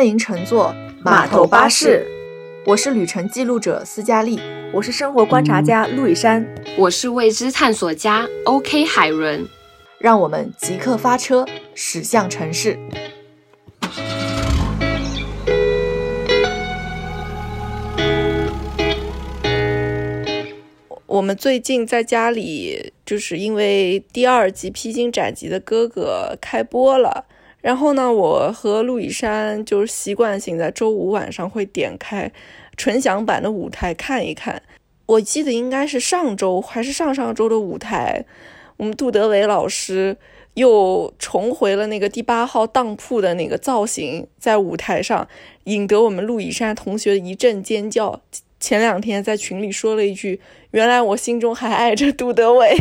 欢迎乘坐码头巴士。我是旅程记录者斯嘉丽，我是生活观察家陆以山，我是未知探索家 OK 海伦。让我们即刻发车，驶向城市。我们最近在家里，就是因为第二集《披荆斩棘的哥哥》开播了。然后呢，我和陆以山就是习惯性在周五晚上会点开纯享版的舞台看一看。我记得应该是上周还是上上周的舞台，我们杜德伟老师又重回了那个第八号当铺的那个造型，在舞台上引得我们陆以山同学一阵尖叫。前两天在群里说了一句：“原来我心中还爱着杜德伟。”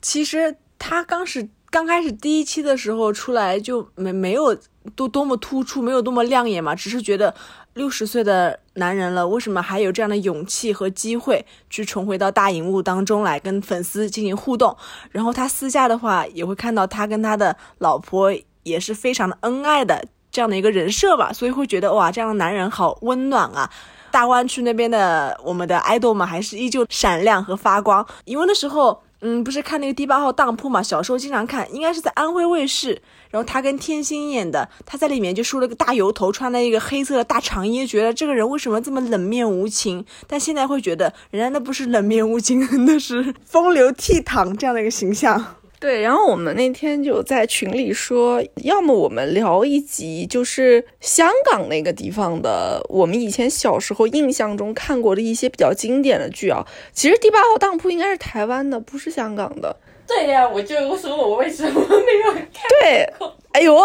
其实他刚是。刚开始第一期的时候出来就没没有多多么突出，没有多么亮眼嘛，只是觉得六十岁的男人了，为什么还有这样的勇气和机会去重回到大荧幕当中来跟粉丝进行互动？然后他私下的话也会看到他跟他的老婆也是非常的恩爱的这样的一个人设吧，所以会觉得哇，这样的男人好温暖啊！大湾区那边的我们的爱豆们还是依旧闪亮和发光，因为那时候。嗯，不是看那个第八号当铺嘛？小时候经常看，应该是在安徽卫视。然后他跟天心演的，他在里面就梳了个大油头，穿了一个黑色的大长衣，觉得这个人为什么这么冷面无情？但现在会觉得，人家那不是冷面无情，那是风流倜傥这样的一个形象。对，然后我们那天就在群里说，要么我们聊一集，就是香港那个地方的，我们以前小时候印象中看过的一些比较经典的剧啊。其实《第八号当铺》应该是台湾的，不是香港的。对呀，我就说我为什么没有看？对，哎呦，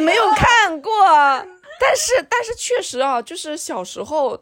没有看过，但是但是确实啊，就是小时候。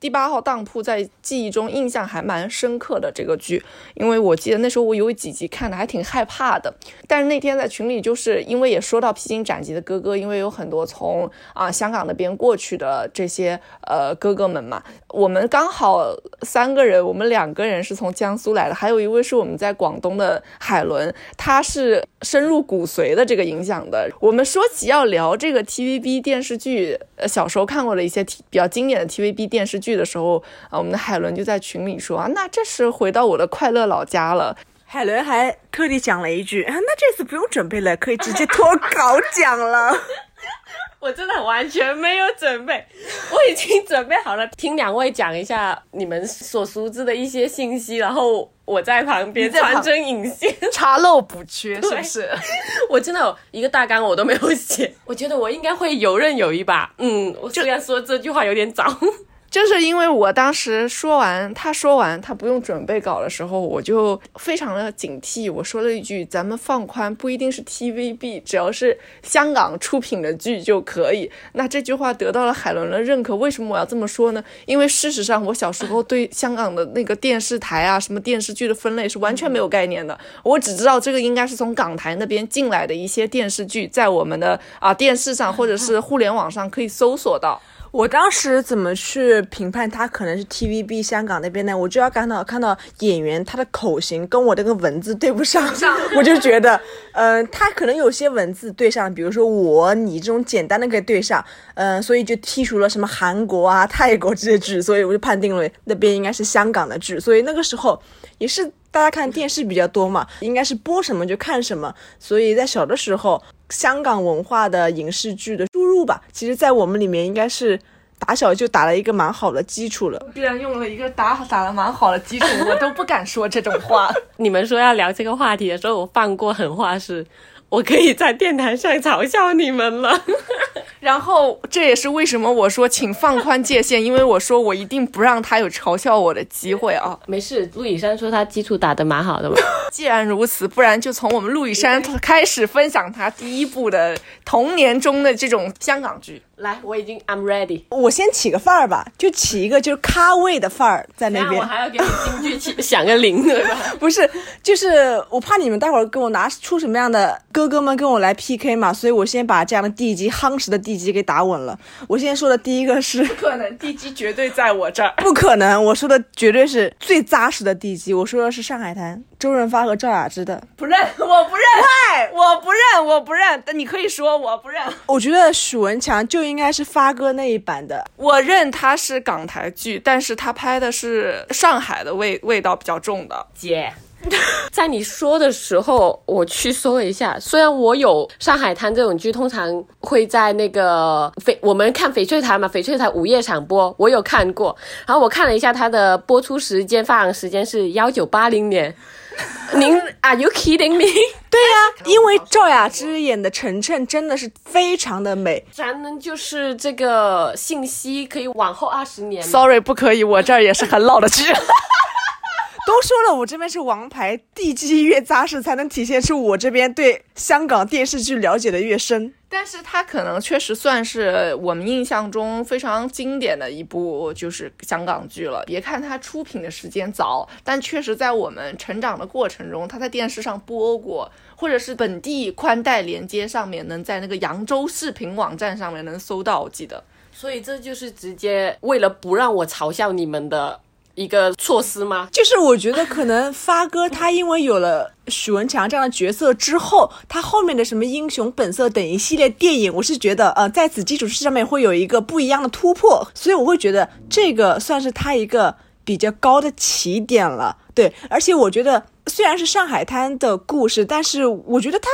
第八号当铺在记忆中印象还蛮深刻的这个剧，因为我记得那时候我有几集看的还挺害怕的。但是那天在群里，就是因为也说到披荆斩棘的哥哥，因为有很多从啊香港那边过去的这些呃哥哥们嘛，我们刚好三个人，我们两个人是从江苏来的，还有一位是我们在广东的海伦，他是深入骨髓的这个影响的。我们说起要聊这个 TVB 电视剧，呃小时候看过的一些比较经典的 TVB 电视剧。的时候啊，我们的海伦就在群里说啊，那这是回到我的快乐老家了。海伦还特地讲了一句啊，那这次不用准备了，可以直接脱稿讲了。我真的完全没有准备，我已经准备好了听两位讲一下你们所熟知的一些信息，然后我在旁边穿针引线，查漏补缺，是不是？我真的一个大纲我都没有写，我觉得我应该会游刃有余吧。嗯，我虽然说这句话有点早。就是因为我当时说完，他说完他不用准备稿的时候，我就非常的警惕。我说了一句：“咱们放宽，不一定是 TVB，只要是香港出品的剧就可以。”那这句话得到了海伦的认可。为什么我要这么说呢？因为事实上，我小时候对香港的那个电视台啊，什么电视剧的分类是完全没有概念的。我只知道这个应该是从港台那边进来的一些电视剧，在我们的啊电视上或者是互联网上可以搜索到。我当时怎么去评判他可能是 TVB 香港那边呢？我就要看到看到演员他的口型跟我这个文字对不上，我就觉得，嗯，他可能有些文字对上，比如说我你这种简单的可以对上，嗯，所以就剔除了什么韩国啊、泰国这些剧，所以我就判定了那边应该是香港的剧。所以那个时候也是大家看电视比较多嘛，应该是播什么就看什么，所以在小的时候。香港文化的影视剧的输入吧，其实，在我们里面应该是打小就打了一个蛮好的基础了。居然用了一个打打了蛮好的基础，我都不敢说这种话。你们说要聊这个话题的时候，我放过狠话是。我可以在电台上嘲笑你们了，然后这也是为什么我说请放宽界限，因为我说我一定不让他有嘲笑我的机会啊。没事，陆以山说他基础打得蛮好的嘛。既然如此，不然就从我们陆以山开始分享他第一部的童年中的这种香港剧。来，我已经 I'm ready。我先起个范儿吧，就起一个就是咖位的范儿在那边。我还要给你京剧起 响个铃对吧？不是，就是我怕你们待会儿跟我拿出什么样的哥哥们跟我来 PK 嘛，所以我先把这样的地基夯实的地基给打稳了。我现在说的第一个是，不可能，地基绝对在我这儿。不可能，我说的绝对是最扎实的地基。我说的是上海滩周润发发和赵雅芝的。不认，我不认，我不认，我不认。但你可以说我不认，我觉得许文强就应该是发哥那一版的。我认他是港台剧，但是他拍的是上海的味味道比较重的。姐，在你说的时候，我去搜了一下。虽然我有《上海滩》这种剧，通常会在那个翡我们看翡翠台嘛，翡翠台午夜场播，我有看过。然后我看了一下它的播出时间，发行时间是幺九八零年。您 Are you kidding me？对呀、因为赵雅芝演的晨晨真的是非常的美。咱们就是这个信息可以往后二十年。Sorry，不可以，我这儿也是很老的剧。都说了，我这边是王牌，地基越扎实，才能体现出我这边对香港电视剧了解的越深。但是它可能确实算是我们印象中非常经典的一部就是香港剧了。别看它出品的时间早，但确实在我们成长的过程中，它在电视上播过，或者是本地宽带连接上面能在那个扬州视频网站上面能搜到，我记得。所以这就是直接为了不让我嘲笑你们的一个措施吗？就是我觉得可能发哥他因为有了许文强这样的角色之后，他后面的什么英雄本色等一系列电影，我是觉得呃在此基础上面会有一个不一样的突破，所以我会觉得这个算是他一个比较高的起点了。对，而且我觉得虽然是上海滩的故事，但是我觉得他。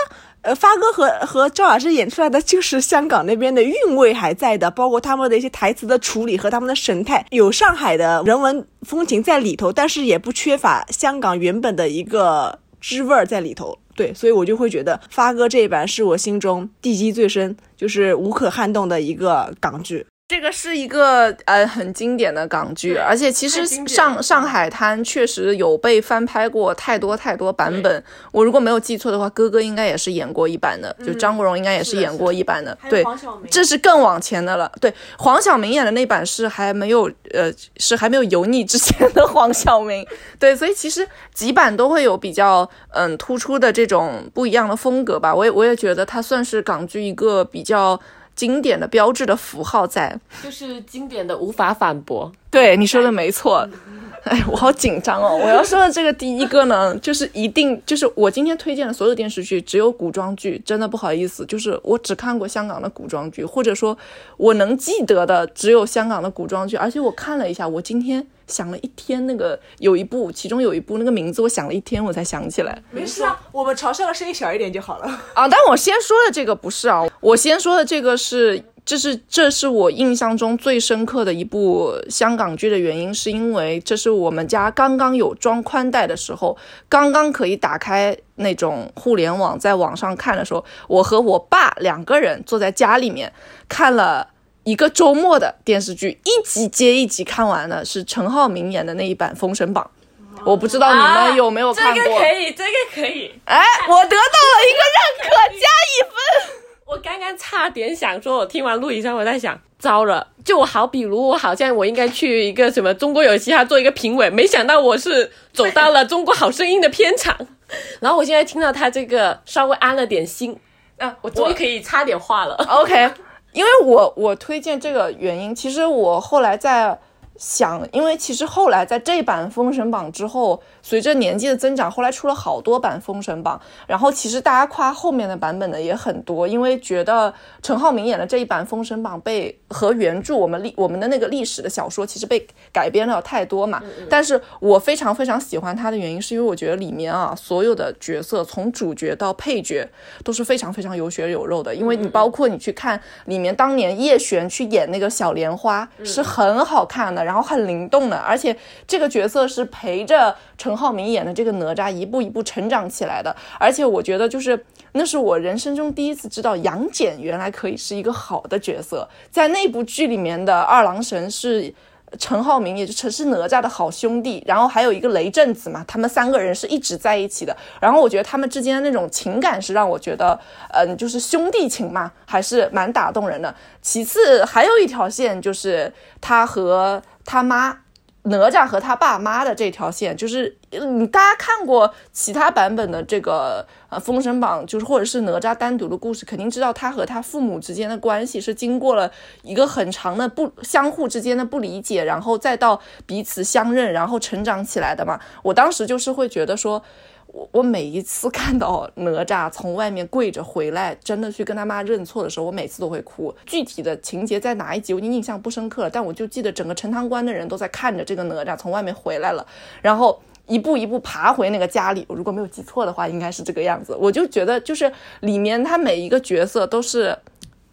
呃，发哥和和赵老师演出来的就是香港那边的韵味还在的，包括他们的一些台词的处理和他们的神态，有上海的人文风情在里头，但是也不缺乏香港原本的一个滋味儿在里头。对，所以我就会觉得发哥这一版是我心中地基最深，就是无可撼动的一个港剧。这个是一个呃很经典的港剧，而且其实上上海滩确实有被翻拍过太多太多版本。我如果没有记错的话，哥哥应该也是演过一版的，就张国荣应该也是演过一版的。对，这是更往前的了。对，黄晓明演的那版是还没有呃是还没有油腻之前的黄晓明。对，所以其实几版都会有比较嗯突出的这种不一样的风格吧。我也我也觉得它算是港剧一个比较经典的标志的符号在。就是经典的无法反驳。对你说的没错。哎，我好紧张哦！我要说的这个第一个呢，就是一定就是我今天推荐的所有电视剧，只有古装剧，真的不好意思，就是我只看过香港的古装剧，或者说我能记得的只有香港的古装剧，而且我看了一下，我今天想了一天，那个有一部，其中有一部那个名字，我想了一天我才想起来。没事啊，我们嘲笑的声音小一点就好了。啊，但我先说的这个不是啊，我先说的这个是，这是这是我印象中最深刻的一部香港剧的原因，是因为这是我们家刚刚有装宽带的时候，刚刚可以打开那种互联网，在网上看的时候，我和我爸两个人坐在家里面看了。一个周末的电视剧，一集接一集看完了，是陈浩民演的那一版《封神榜》，我不知道你们有没有看过。啊这个可以，这个可以。哎，我得到了一个认可，加一分。我刚刚差点想说，我听完录影上，我在想，糟了，就我好比如我好像我应该去一个什么中国有嘻哈做一个评委，没想到我是走到了中国好声音的片场，然后我现在听到他这个稍微安了点心，啊，我终于可以插点话了。OK，因为我我推荐这个原因，其实我后来在想，因为其实后来在这版《封神榜》之后，随着年纪的增长，后来出了好多版《封神榜》，然后其实大家夸后面的版本的也很多，因为觉得陈浩民演的这一版《封神榜》被和原著我们历我们的那个历史的小说其实被改编了太多嘛。但是我非常非常喜欢他的原因，是因为我觉得里面啊所有的角色从主角到配角都是非常非常有血有肉的，因为你包括你去看里面当年叶璇去演那个小莲花是很好看的，然后很灵动的，而且这个角色是陪着陈陈浩民演的这个哪吒一步一步成长起来的，而且我觉得就是那是我人生中第一次知道杨戬原来可以是一个好的角色，在那部剧里面的二郎神是。陈浩民，也就是是哪吒的好兄弟，然后还有一个雷震子嘛，他们三个人是一直在一起的。然后我觉得他们之间的那种情感是让我觉得，嗯，就是兄弟情嘛，还是蛮打动人的。其次还有一条线就是他和他妈。哪吒和他爸妈的这条线，就是你大家看过其他版本的这个呃《封神榜》，就是或者是哪吒单独的故事，肯定知道他和他父母之间的关系是经过了一个很长的不相互之间的不理解，然后再到彼此相认，然后成长起来的嘛。我当时就是会觉得说。我我每一次看到哪吒从外面跪着回来，真的去跟他妈认错的时候，我每次都会哭。具体的情节在哪一集，我印象不深刻，但我就记得整个陈塘关的人都在看着这个哪吒从外面回来了，然后一步一步爬回那个家里。我如果没有记错的话，应该是这个样子。我就觉得，就是里面他每一个角色都是。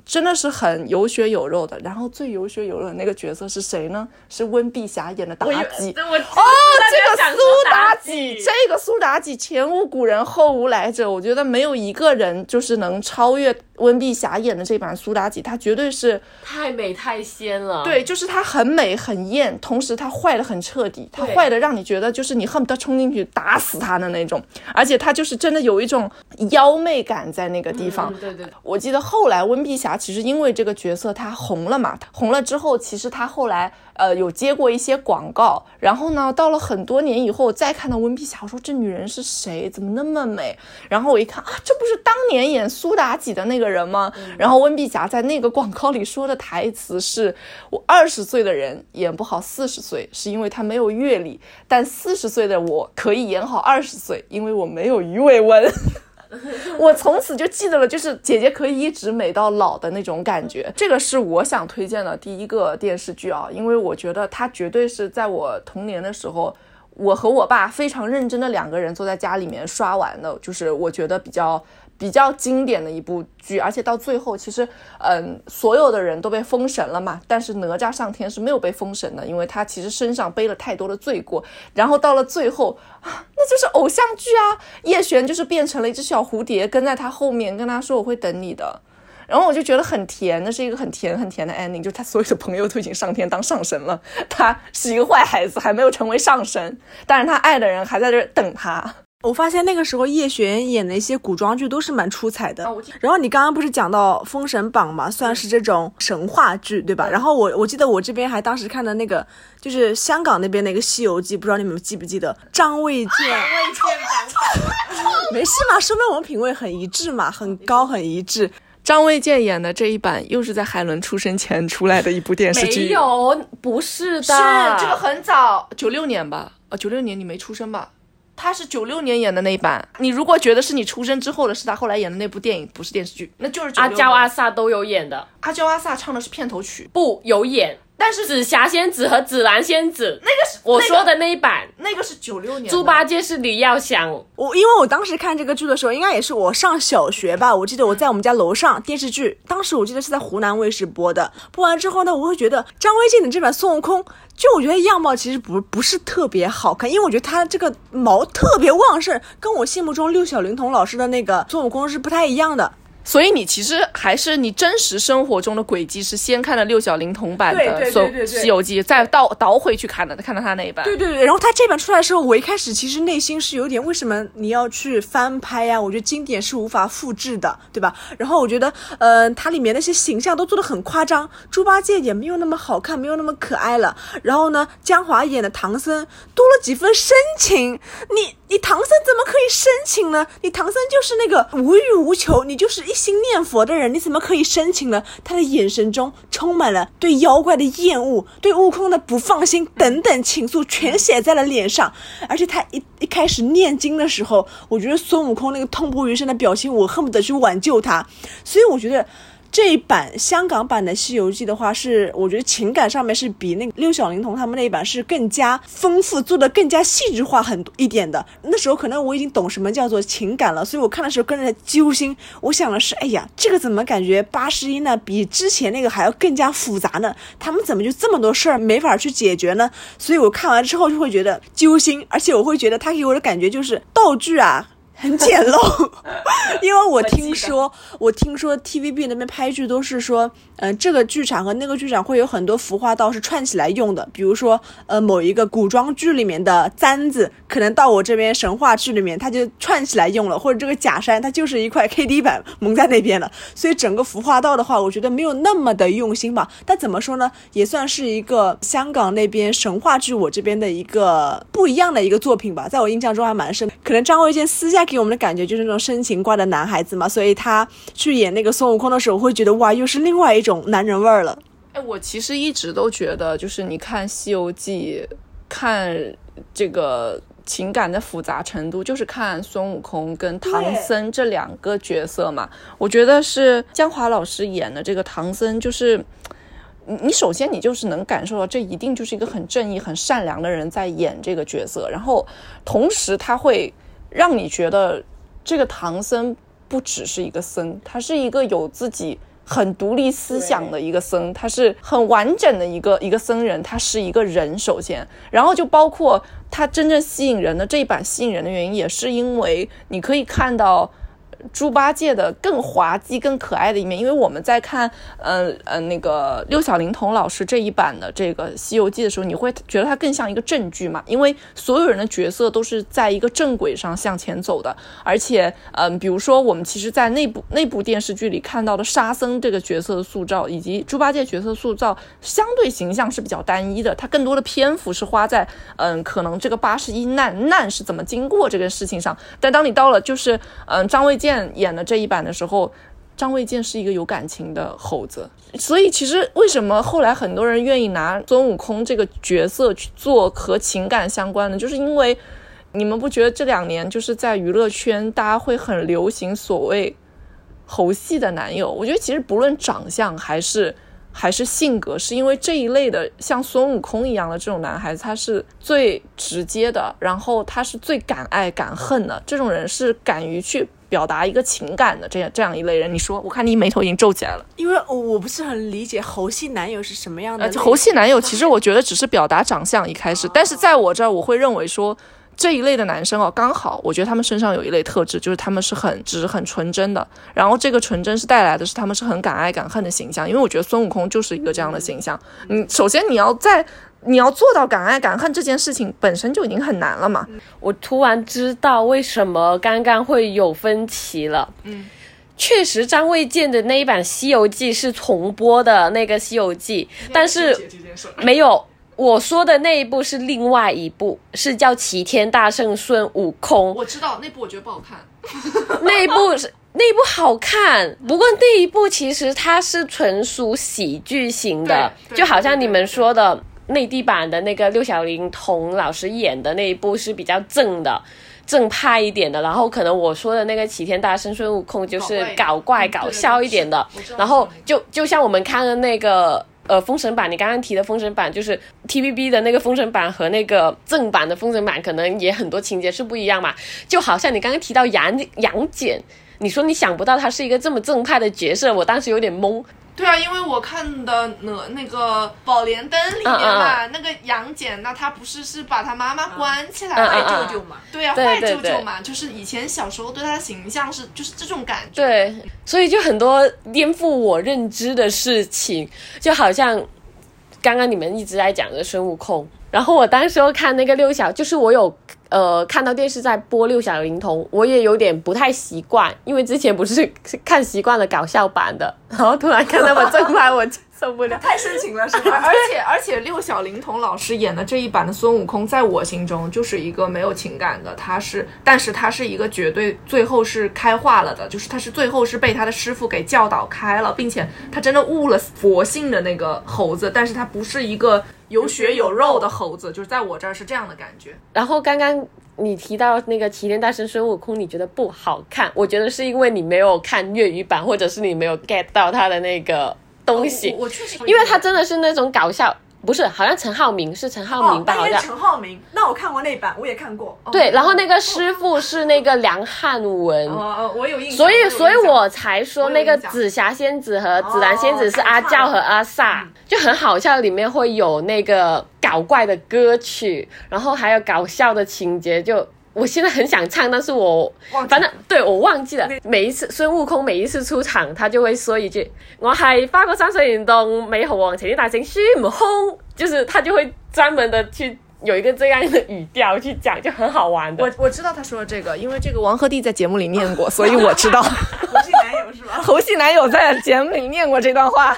真的是很有血有肉的，然后最有血有肉的那个角色是谁呢？是温碧霞演的妲己。哦，这个苏妲己，这个苏妲己前无古人后无来者，我觉得没有一个人就是能超越温碧霞演的这版苏妲己，她绝对是太美太仙了。对，就是她很美很艳，同时她坏的很彻底，她坏的让你觉得就是你恨不得冲进去打死她的那种，而且她就是真的有一种妖媚感在那个地方。对对，我记得后来温碧霞。其实因为这个角色她红了嘛，红了之后，其实她后来呃有接过一些广告，然后呢，到了很多年以后再看到温碧霞，我说这女人是谁？怎么那么美？然后我一看啊，这不是当年演苏妲己的那个人吗？然后温碧霞在那个广告里说的台词是：我二十岁的人演不好四十岁，是因为他没有阅历；但四十岁的我可以演好二十岁，因为我没有鱼尾纹。我从此就记得了，就是姐姐可以一直美到老的那种感觉。这个是我想推荐的第一个电视剧啊，因为我觉得它绝对是在我童年的时候，我和我爸非常认真的两个人坐在家里面刷完的，就是我觉得比较。比较经典的一部剧，而且到最后，其实，嗯，所有的人都被封神了嘛，但是哪吒上天是没有被封神的，因为他其实身上背了太多的罪过。然后到了最后啊，那就是偶像剧啊，叶璇就是变成了一只小蝴蝶，跟在他后面，跟他说我会等你的。然后我就觉得很甜，那是一个很甜很甜的 ending，就他所有的朋友都已经上天当上神了，他是一个坏孩子，还没有成为上神，但是他爱的人还在这等他。我发现那个时候叶璇演的一些古装剧都是蛮出彩的。然后你刚刚不是讲到《封神榜》嘛，算是这种神话剧，对吧？然后我我记得我这边还当时看的那个，就是香港那边的一个《西游记》，不知道你们记不记得？张卫健。没事嘛，说明我们品味很一致嘛，很高很一致。张卫健演的这一版又是在海伦出生前出来的一部电视剧。没有，不是的，是这个很早，九六年吧？啊，九六年你没出生吧？他是九六年演的那一版，你如果觉得是你出生之后的，是他后来演的那部电影，不是电视剧，那就是阿娇阿 sa 都有演的。阿娇阿 sa 唱的是片头曲，不有演。但是紫霞仙子和紫兰仙子，那个是我说的那一版，那个是九六年。猪八戒是李耀祥。我因为我当时看这个剧的时候，应该也是我上小学吧。我记得我在我们家楼上电视剧，当时我记得是在湖南卫视播的。播完之后呢，我会觉得张卫健的这版孙悟空，就我觉得样貌其实不不是特别好看，因为我觉得他这个毛特别旺盛，跟我心目中六小龄童老师的那个孙悟空是不太一样的。所以你其实还是你真实生活中的轨迹是先看了六小龄童版的《西游记》，再倒倒回去看的，看到他那一版。对对对，然后他这版出来的时候，我一开始其实内心是有点为什么你要去翻拍呀？我觉得经典是无法复制的，对吧？然后我觉得，呃，它里面那些形象都做的很夸张，猪八戒也没有那么好看，没有那么可爱了。然后呢，江华演的唐僧多了几分深情，你你唐僧怎么可以深情呢？你唐僧就是那个无欲无求，你就是一。心念佛的人，你怎么可以深情呢？他的眼神中充满了对妖怪的厌恶，对悟空的不放心等等情愫，全写在了脸上。而且他一一开始念经的时候，我觉得孙悟空那个痛不欲生的表情，我恨不得去挽救他。所以我觉得。这一版香港版的《西游记》的话，是我觉得情感上面是比那六小龄童他们那一版是更加丰富，做的更加细致化很多一点的。那时候可能我已经懂什么叫做情感了，所以我看的时候跟着揪心。我想的是，哎呀，这个怎么感觉八十一呢？比之前那个还要更加复杂呢？他们怎么就这么多事儿没法去解决呢？所以我看完之后就会觉得揪心，而且我会觉得他给我的感觉就是道具啊。很简陋，因为我听说，我听说 TVB 那边拍剧都是说，嗯、这个剧场和那个剧场会有很多服化道是串起来用的，比如说，呃，某一个古装剧里面的簪子，可能到我这边神话剧里面，它就串起来用了，或者这个假山，它就是一块 KD 板蒙在那边了，所以整个服化道的话，我觉得没有那么的用心吧。但怎么说呢，也算是一个香港那边神话剧我这边的一个不一样的一个作品吧，在我印象中还蛮深。可能张卫健私下给我们的感觉就是那种深情挂的男孩子嘛，所以他去演那个孙悟空的时候，我会觉得哇，又是另外一种男人味儿了。哎，我其实一直都觉得，就是你看《西游记》，看这个情感的复杂程度，就是看孙悟空跟唐僧这两个角色嘛。我觉得是江华老师演的这个唐僧，就是你你首先你就是能感受到，这一定就是一个很正义、很善良的人在演这个角色，然后同时他会让你觉得这个唐僧不只是一个僧，他是一个有自己。很独立思想的一个僧，他是很完整的一个一个僧人，他是一个人，首先，然后就包括他真正吸引人的这一版吸引人的原因，也是因为你可以看到猪八戒的更滑稽、更可爱的一面。因为我们在看，呃呃，那个六小龄童老师这一版的这个《西游记》的时候，你会觉得它更像一个正剧嘛？因为所有人的角色都是在一个正轨上向前走的，而且，嗯、比如说我们其实，在那部那部电视剧里看到的沙僧这个角色的塑造，以及猪八戒角色塑造，相对形象是比较单一的，它更多的篇幅是花在，嗯，可能这个八十一难难是怎么经过这个事情上。但当你到了就是，嗯，张卫健演的这一版的时候，张卫健是一个有感情的猴子，所以其实为什么后来很多人愿意拿孙悟空这个角色去做和情感相关的，就是因为你们不觉得这两年就是在娱乐圈大家会很流行所谓猴系的男友？我觉得其实不论长相还是。还是性格，是因为这一类的像孙悟空一样的这种男孩子，他是最直接的，然后他是最敢爱敢恨的。这种人是敢于去表达一个情感的，这样这样一类人。你说，我看你眉头已经皱起来了。因为我我不是很理解猴系男友是什么样的呃。，猴系男友其实我觉得只是表达长相一开始，但是在我这儿我会认为说。这一类的男生哦，刚好我觉得他们身上有一类特质，就是他们是很直、很纯真的。然后这个纯真是带来的是他们是很敢爱敢恨的形象，因为我觉得孙悟空就是一个这样的形象。嗯首先你要在你要做到敢爱敢恨这件事情本身就已经很难了嘛。我突然知道为什么刚刚会有分歧了。嗯，确实张卫健的那一版《西游记》是重播的那个《西游记》，但是没有。我说的那一部是另外一部，是叫《齐天大圣孙悟空》。我知道那部我觉得不好看。那一部是那一部好看，不过那一部其实它是纯属喜剧型的，就好像你们说的内地版的那个六小龄童老师演的那一部是比较正的。正派一点的，然后可能我说的那个齐天大圣孙悟空就是搞怪搞笑一点的，然后就就像我们看的那个呃封神榜，你刚刚提的封神榜就是 TVB 的那个封神榜和那个正版的封神榜，可能也很多情节是不一样嘛。就好像你刚刚提到杨杨戬，你说你想不到他是一个这么正派的角色，我当时有点懵。对啊，因为我看的哪那个《宝莲灯》里面嘛，那个杨戬，那他不是是把他妈妈关起来了，嗯嗯嗯。舅舅嘛，对啊，坏舅舅嘛，就是以前小时候对他的形象是就是这种感觉。对，所以就很多颠覆我认知的事情，就好像刚刚你们一直在讲的孙悟空，然后我当时候看那个六小，就是我有呃看到电视在播六小龄童，我也有点不太习惯，因为之前不是看习惯了搞笑版的，然后突然看到我正版，我就受不了。太深情了是吧？而且而且六小龄童老师演的这一版的孙悟空，在我心中就是一个没有情感的，他是，但是他是一个绝对最后是开化了的，就是他是最后是被他的师傅给教导开了，并且他真的悟了佛性的那个猴子，但是他不是一个有血有肉的猴子，就是在我这儿是这样的感觉。然后刚刚你提到那个齐天大圣孙悟空，你觉得不好看？我觉得是因为你没有看粤语版，或者是你没有 get 到他的那个东西。我我确实，因为他真的是那种搞笑，不是，好像陈浩民是陈浩民吧？好像。陈浩民，那我看过那版，我也看过。对，然后那个师傅是那个梁汉文，呃，我有印象，所以，所以我才说那个紫霞仙子和紫兰仙子是阿娇和阿萨，就很好笑，里面会有那个搞怪的歌曲，然后还有搞笑的情节，就我现在很想唱，但是我反正对我忘记了。每一次孙悟空每一次出场，他就会说一句：“我系花果山水帘洞美猴王，请你大声孙悟空。”就是他就会专门的去有一个这样的语调去讲，就很好玩的。我我知道他说的这个，因为这个王鹤棣在节目里念过，所以我知道。猴系男友是吧？猴系男友在节目里念过这段话。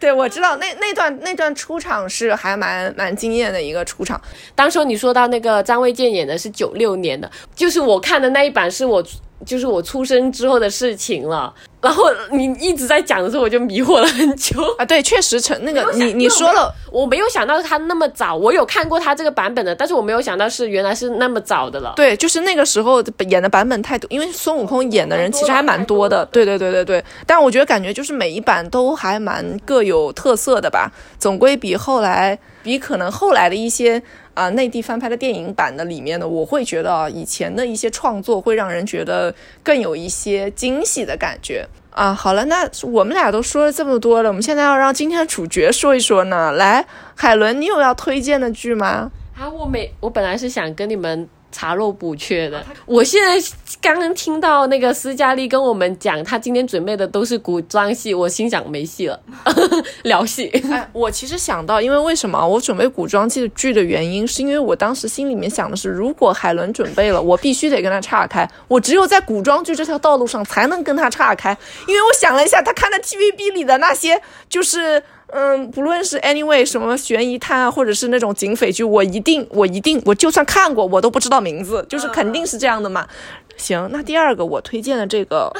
对，我知道那那段那段出场是还蛮蛮惊艳的一个出场。当时你说到那个张卫健演的是九六年的，就是我看的那一版是我就是我出生之后的事情了。然后你一直在讲的时候，我就迷惑了很久啊。对，确实成那个你你说了，我没有想到他那么早。我有看过他这个版本的，但是我没有想到是原来是那么早的了。对，就是那个时候演的版本太多，因为孙悟空演的人其实还蛮多的。对对对对对。但我觉得感觉就是每一版都还蛮各有特色的吧，总归比后来比可能后来的一些啊内地翻拍的电影版的里面的，我会觉得以前的一些创作会让人觉得更有一些惊喜的感觉。啊，好了，那我们俩都说了这么多了，我们现在要让今天的主角说一说呢。来，海伦，你有要推荐的剧吗？啊，我每，我本来是想跟你们。查漏补缺的，我现在刚刚听到那个斯嘉丽跟我们讲，她今天准备的都是古装戏，我心想没戏了，聊戏。哎，我其实想到，因为为什么我准备古装剧的剧的原因，是因为我当时心里面想的是，如果海伦准备了，我必须得跟她岔开，我只有在古装剧这条道路上才能跟她岔开，因为我想了一下，她看的 TVB 里的那些就是。嗯，不论是 anyway 什么悬疑探案，或者是那种警匪剧，我一定，我一定，我就算看过，我都不知道名字，就是肯定是这样的嘛。行，那第二个我推荐的这个，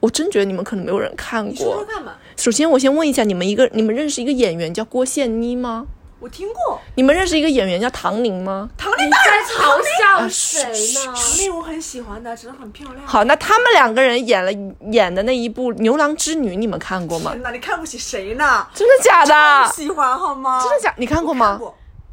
我真觉得你们可能没有人看过。说说看吧。首先，我先问一下你们一个，你们认识一个演员叫郭羡妮吗？我听过，你们认识一个演员叫唐宁吗？唐宁在嘲笑谁呢？唐宁我很喜欢的，真的很漂亮。好，那他们两个人演了演的那一部《牛郎织女》，你们看过吗？天哪，你看不起谁呢？真的假的？喜欢好吗？真的假？你看过吗？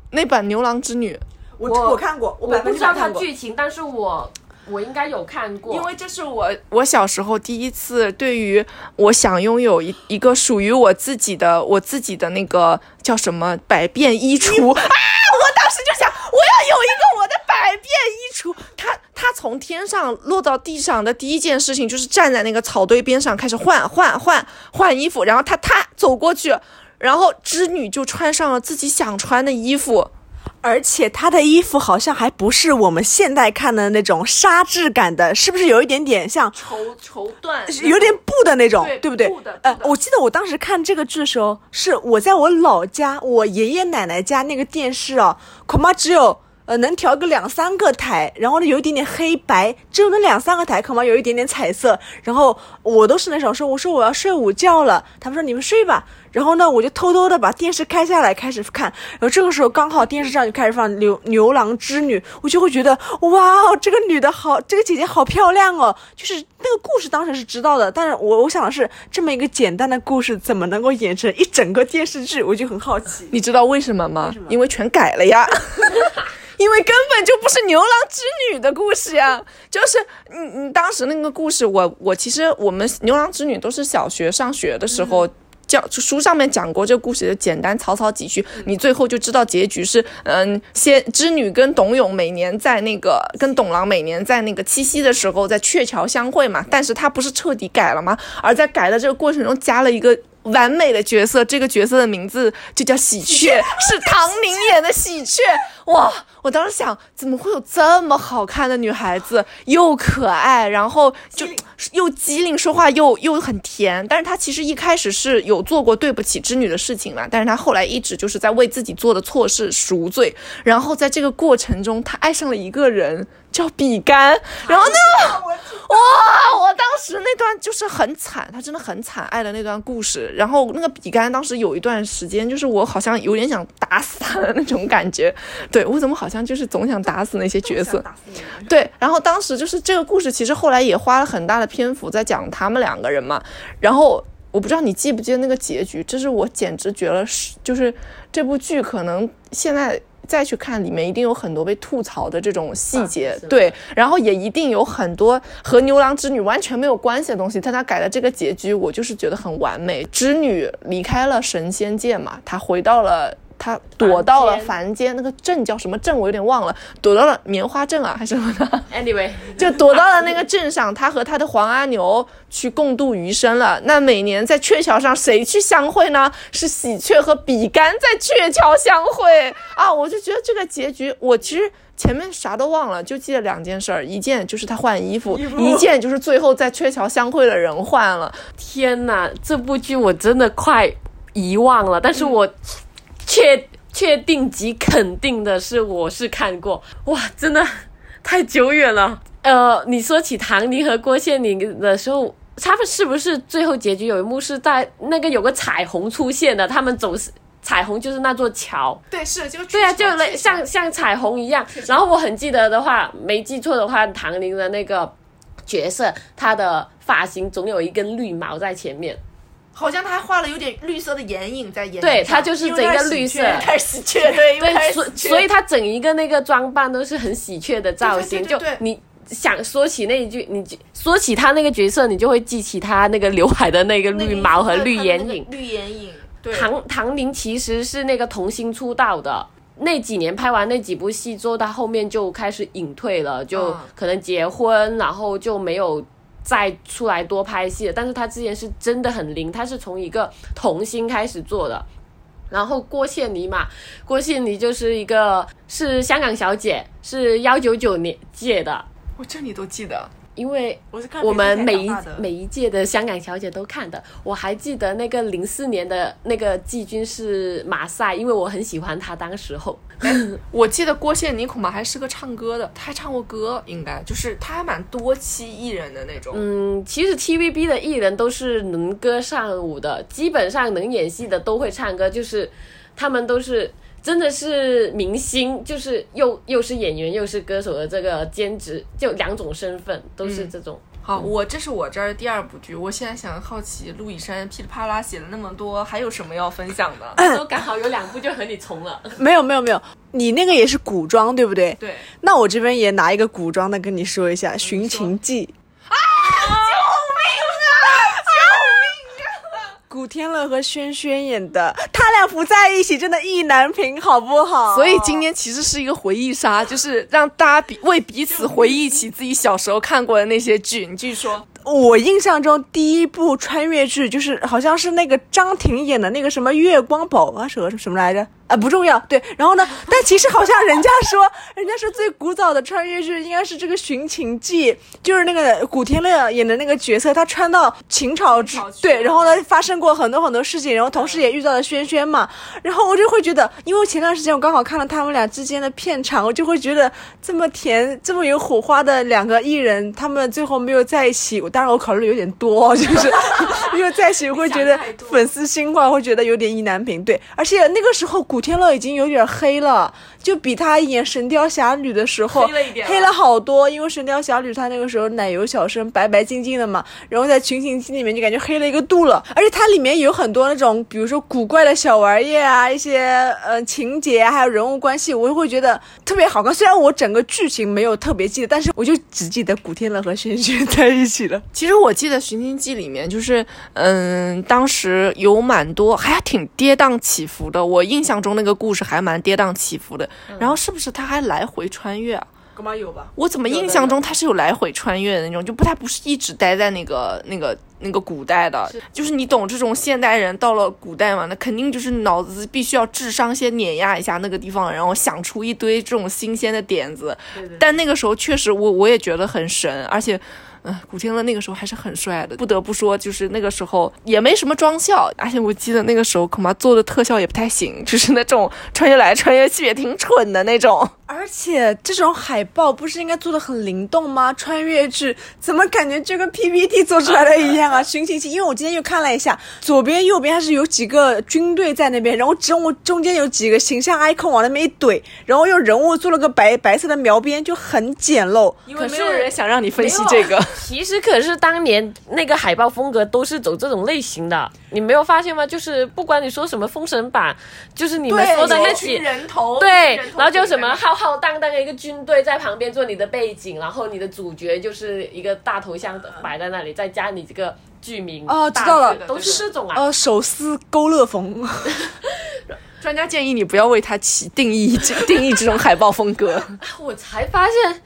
那版《牛郎织女》，我我看过，我不知道它剧情，但是我。我应该有看过，因为这是我我小时候第一次对于我想拥有一一个属于我自己的我自己的那个叫什么百变衣橱 啊！我当时就想，我要有一个我的百变衣橱。他他从天上落到地上的第一件事情就是站在那个草堆边上开始换换换换衣服，然后他他走过去，然后织女就穿上了自己想穿的衣服。而且他的衣服好像还不是我们现代看的那种纱质感的，是不是有一点点像绸绸缎，有点布的那种，对不对？呃，我记得我当时看这个剧的时候，是我在我老家，我爷爷奶奶家那个电视哦，恐怕只有。呃，能调个两三个台，然后呢，有一点点黑白，只有那两三个台，恐怕有一点点彩色。然后我都是那种说，我说我要睡午觉了，他们说你们睡吧。然后呢，我就偷偷的把电视开下来开始看。然后这个时候刚好电视上就开始放牛牛郎织女，我就会觉得哇哦，这个女的好，这个姐姐好漂亮哦。就是那个故事当时是知道的，但是我我想的是这么一个简单的故事怎么能够演成一整个电视剧，我就很好奇。你知道为什么吗？因为全改了呀。因为根本就不是牛郎织女的故事呀，就是你你当时那个故事，我我其实我们牛郎织女都是小学上学的时候教书上面讲过这个故事的简单草草几句，你最后就知道结局是，嗯，先织女跟董永每年在那个跟董郎每年在那个七夕的时候在鹊桥相会嘛，但是他不是彻底改了吗？而在改的这个过程中加了一个。完美的角色，这个角色的名字就叫喜鹊，是唐宁演的喜鹊。哇，我当时想，怎么会有这么好看的女孩子，又可爱，然后就又机灵，说话又又很甜。但是她其实一开始是有做过对不起织女的事情嘛，但是她后来一直就是在为自己做的错事赎罪。然后在这个过程中，她爱上了一个人。叫比干，然后那个？哇！我当时那段就是很惨，他真的很惨爱的那段故事。然后那个比干当时有一段时间，就是我好像有点想打死他的那种感觉。对我怎么好像就是总想打死那些角色？对，然后当时就是这个故事，其实后来也花了很大的篇幅在讲他们两个人嘛。然后我不知道你记不记得那个结局，这是我简直觉得是，就是这部剧可能现在。再去看里面一定有很多被吐槽的这种细节，对，然后也一定有很多和牛郎织女完全没有关系的东西。但他改的这个结局，我就是觉得很完美。织女离开了神仙界嘛，她回到了。他躲到了凡间，那个镇叫什么镇我有点忘了，躲到了棉花镇啊还是什么的。Anyway，就躲到了那个镇上，他和他的黄阿牛去共度余生了。那每年在鹊桥上谁去相会呢？是喜鹊和比干在鹊桥相会啊！我就觉得这个结局，我其实前面啥都忘了，就记得两件事儿，一件就是他换衣服，一件就是最后在鹊桥相会的人换了。天哪，这部剧我真的快遗忘了，但是我确确定及肯定的是，我是看过，哇，真的太久远了。呃，你说起唐宁和郭羡宁的时候，他们是不是最后结局有一幕是在那个有个彩虹出现的？他们走彩虹就是那座桥，对，是就对啊，就类像像彩虹一样。然后我很记得的话，没记错的话，唐宁的那个角色，他的发型总有一根绿毛在前面。好像他还画了有点绿色的眼影在眼睛对上他就是整一个绿色，开始喜鹊，对，所所以他整一个那个装扮都是很喜鹊的造型。对对对对对就你想说起那一句，你就说起他那个角色，你就会记起他那个刘海的那个绿毛和绿眼影。绿眼影，对，唐唐宁其实是那个童星出道的。那几年拍完那几部戏之后，他后面就开始隐退了，就嗯可能结婚，然后就没有再出来多拍戏。但是他之前是真的很灵，他是从一个童星开始做的。然后郭羡妮嘛，郭羡妮就是一个是香港小姐，是幺九九年届的，我这你都记得，因为我是看我们每一每一届的香港小姐都看的，我还记得那个零四年的那个季军是马赛，因为我很喜欢她当时候。我记得郭羡妮恐怕还是个唱歌的，她还唱过歌，应该就是她还蛮多栖艺人的那种。嗯，其实 TVB 的艺人都是能歌善舞的，基本上能演戏的都会唱歌，就是他们都是真的是明星，就是又又是演员又是歌手的这个兼职，就两种身份都是这种。好，我这是我这儿第二部剧，我现在想好奇，陆以山噼里啪啦写了那么多，还有什么要分享的？都刚好有两部就和你重了。没有没有没有，你那个也是古装对不对？对，那我这边也拿一个古装的跟你说一下，《寻秦记》啊！古天乐和轩轩演的，他俩不在一起，真的意难平，好不好？所以今天其实是一个回忆杀，就是让大家比为彼此回忆起自己小时候看过的那些剧。你继续说。我印象中第一部穿越剧就是好像是那个张庭演的那个什么《月光宝啊什么什么来着？啊，不重要。对，然后呢，但其实好像人家说，人家说最古早的穿越剧应该是这个《寻秦记》，就是那个古天乐演的那个角色，他穿到秦朝之对，然后呢发生过很多很多事情，然后同时也遇到了轩轩嘛，然后我就会觉得，因为前段时间我刚好看了他们俩之间的片场，我就会觉得这么甜、这么有火花的两个艺人，他们最后没有在一起，我当然我考虑有点多，就是没有在一起，我会觉得粉丝心话会觉得有点意难平。对，而且那个时候古天乐已经有点黑了，就比他演《神雕侠侣》的时候黑了好多。因为《神雕侠侣》他那个时候奶油小生，白白净净的嘛，然后在《群秦记》里面就感觉黑了一个度了。而且它里面有很多那种，比如说古怪的小玩意啊，一些呃情节啊，还有人物关系，我就会觉得特别好看。虽然我整个剧情没有特别记得，但是我就只记得古天乐和轩轩在一起了。其实我记得《寻秦记》里面就是，嗯，当时有蛮多还挺跌宕起伏的。我印象中那个故事还蛮跌宕起伏的。然后是不是他还来回穿越啊？干嘛有吧？我怎么印象中他是有来回穿越的那种，就不他不是一直待在那个那个那个古代的，就是你懂这种现代人到了古代嘛，那肯定就是脑子必须要智商先碾压一下那个地方，然后想出一堆这种新鲜的点子。但那个时候确实我我也觉得很神，而且。嗯，古天乐那个时候还是很帅的，不得不说，就是那个时候也没什么妆效，而且我记得那个时候恐怕做的特效也不太行，就是那种穿越来穿越去也挺蠢的那种。而且这种海报不是应该做的很灵动吗？穿越剧怎么感觉就跟 PPT 做出来的一样啊？寻秦记，因为我今天又看了一下，左边右边还是有几个军队在那边，然后中午中间有几个形象 icon 往那边一怼，然后用人物做了个白白色的描边，就很简陋。因为没没有人想让你分析这个。其实可是当年那个海报风格都是走这种类型的，你没有发现吗？就是不管你说什么封神榜，就是你们说的那几人头对，然后就什么浩浩荡荡的一个军队在旁边做你的背景，然后你的主角就是一个大头像摆在那里，再加你这个剧名哦知道了都是这种啊。呃，手撕勾勒风，专家建议你不要为它起定义定义这种海报风格。我才发现，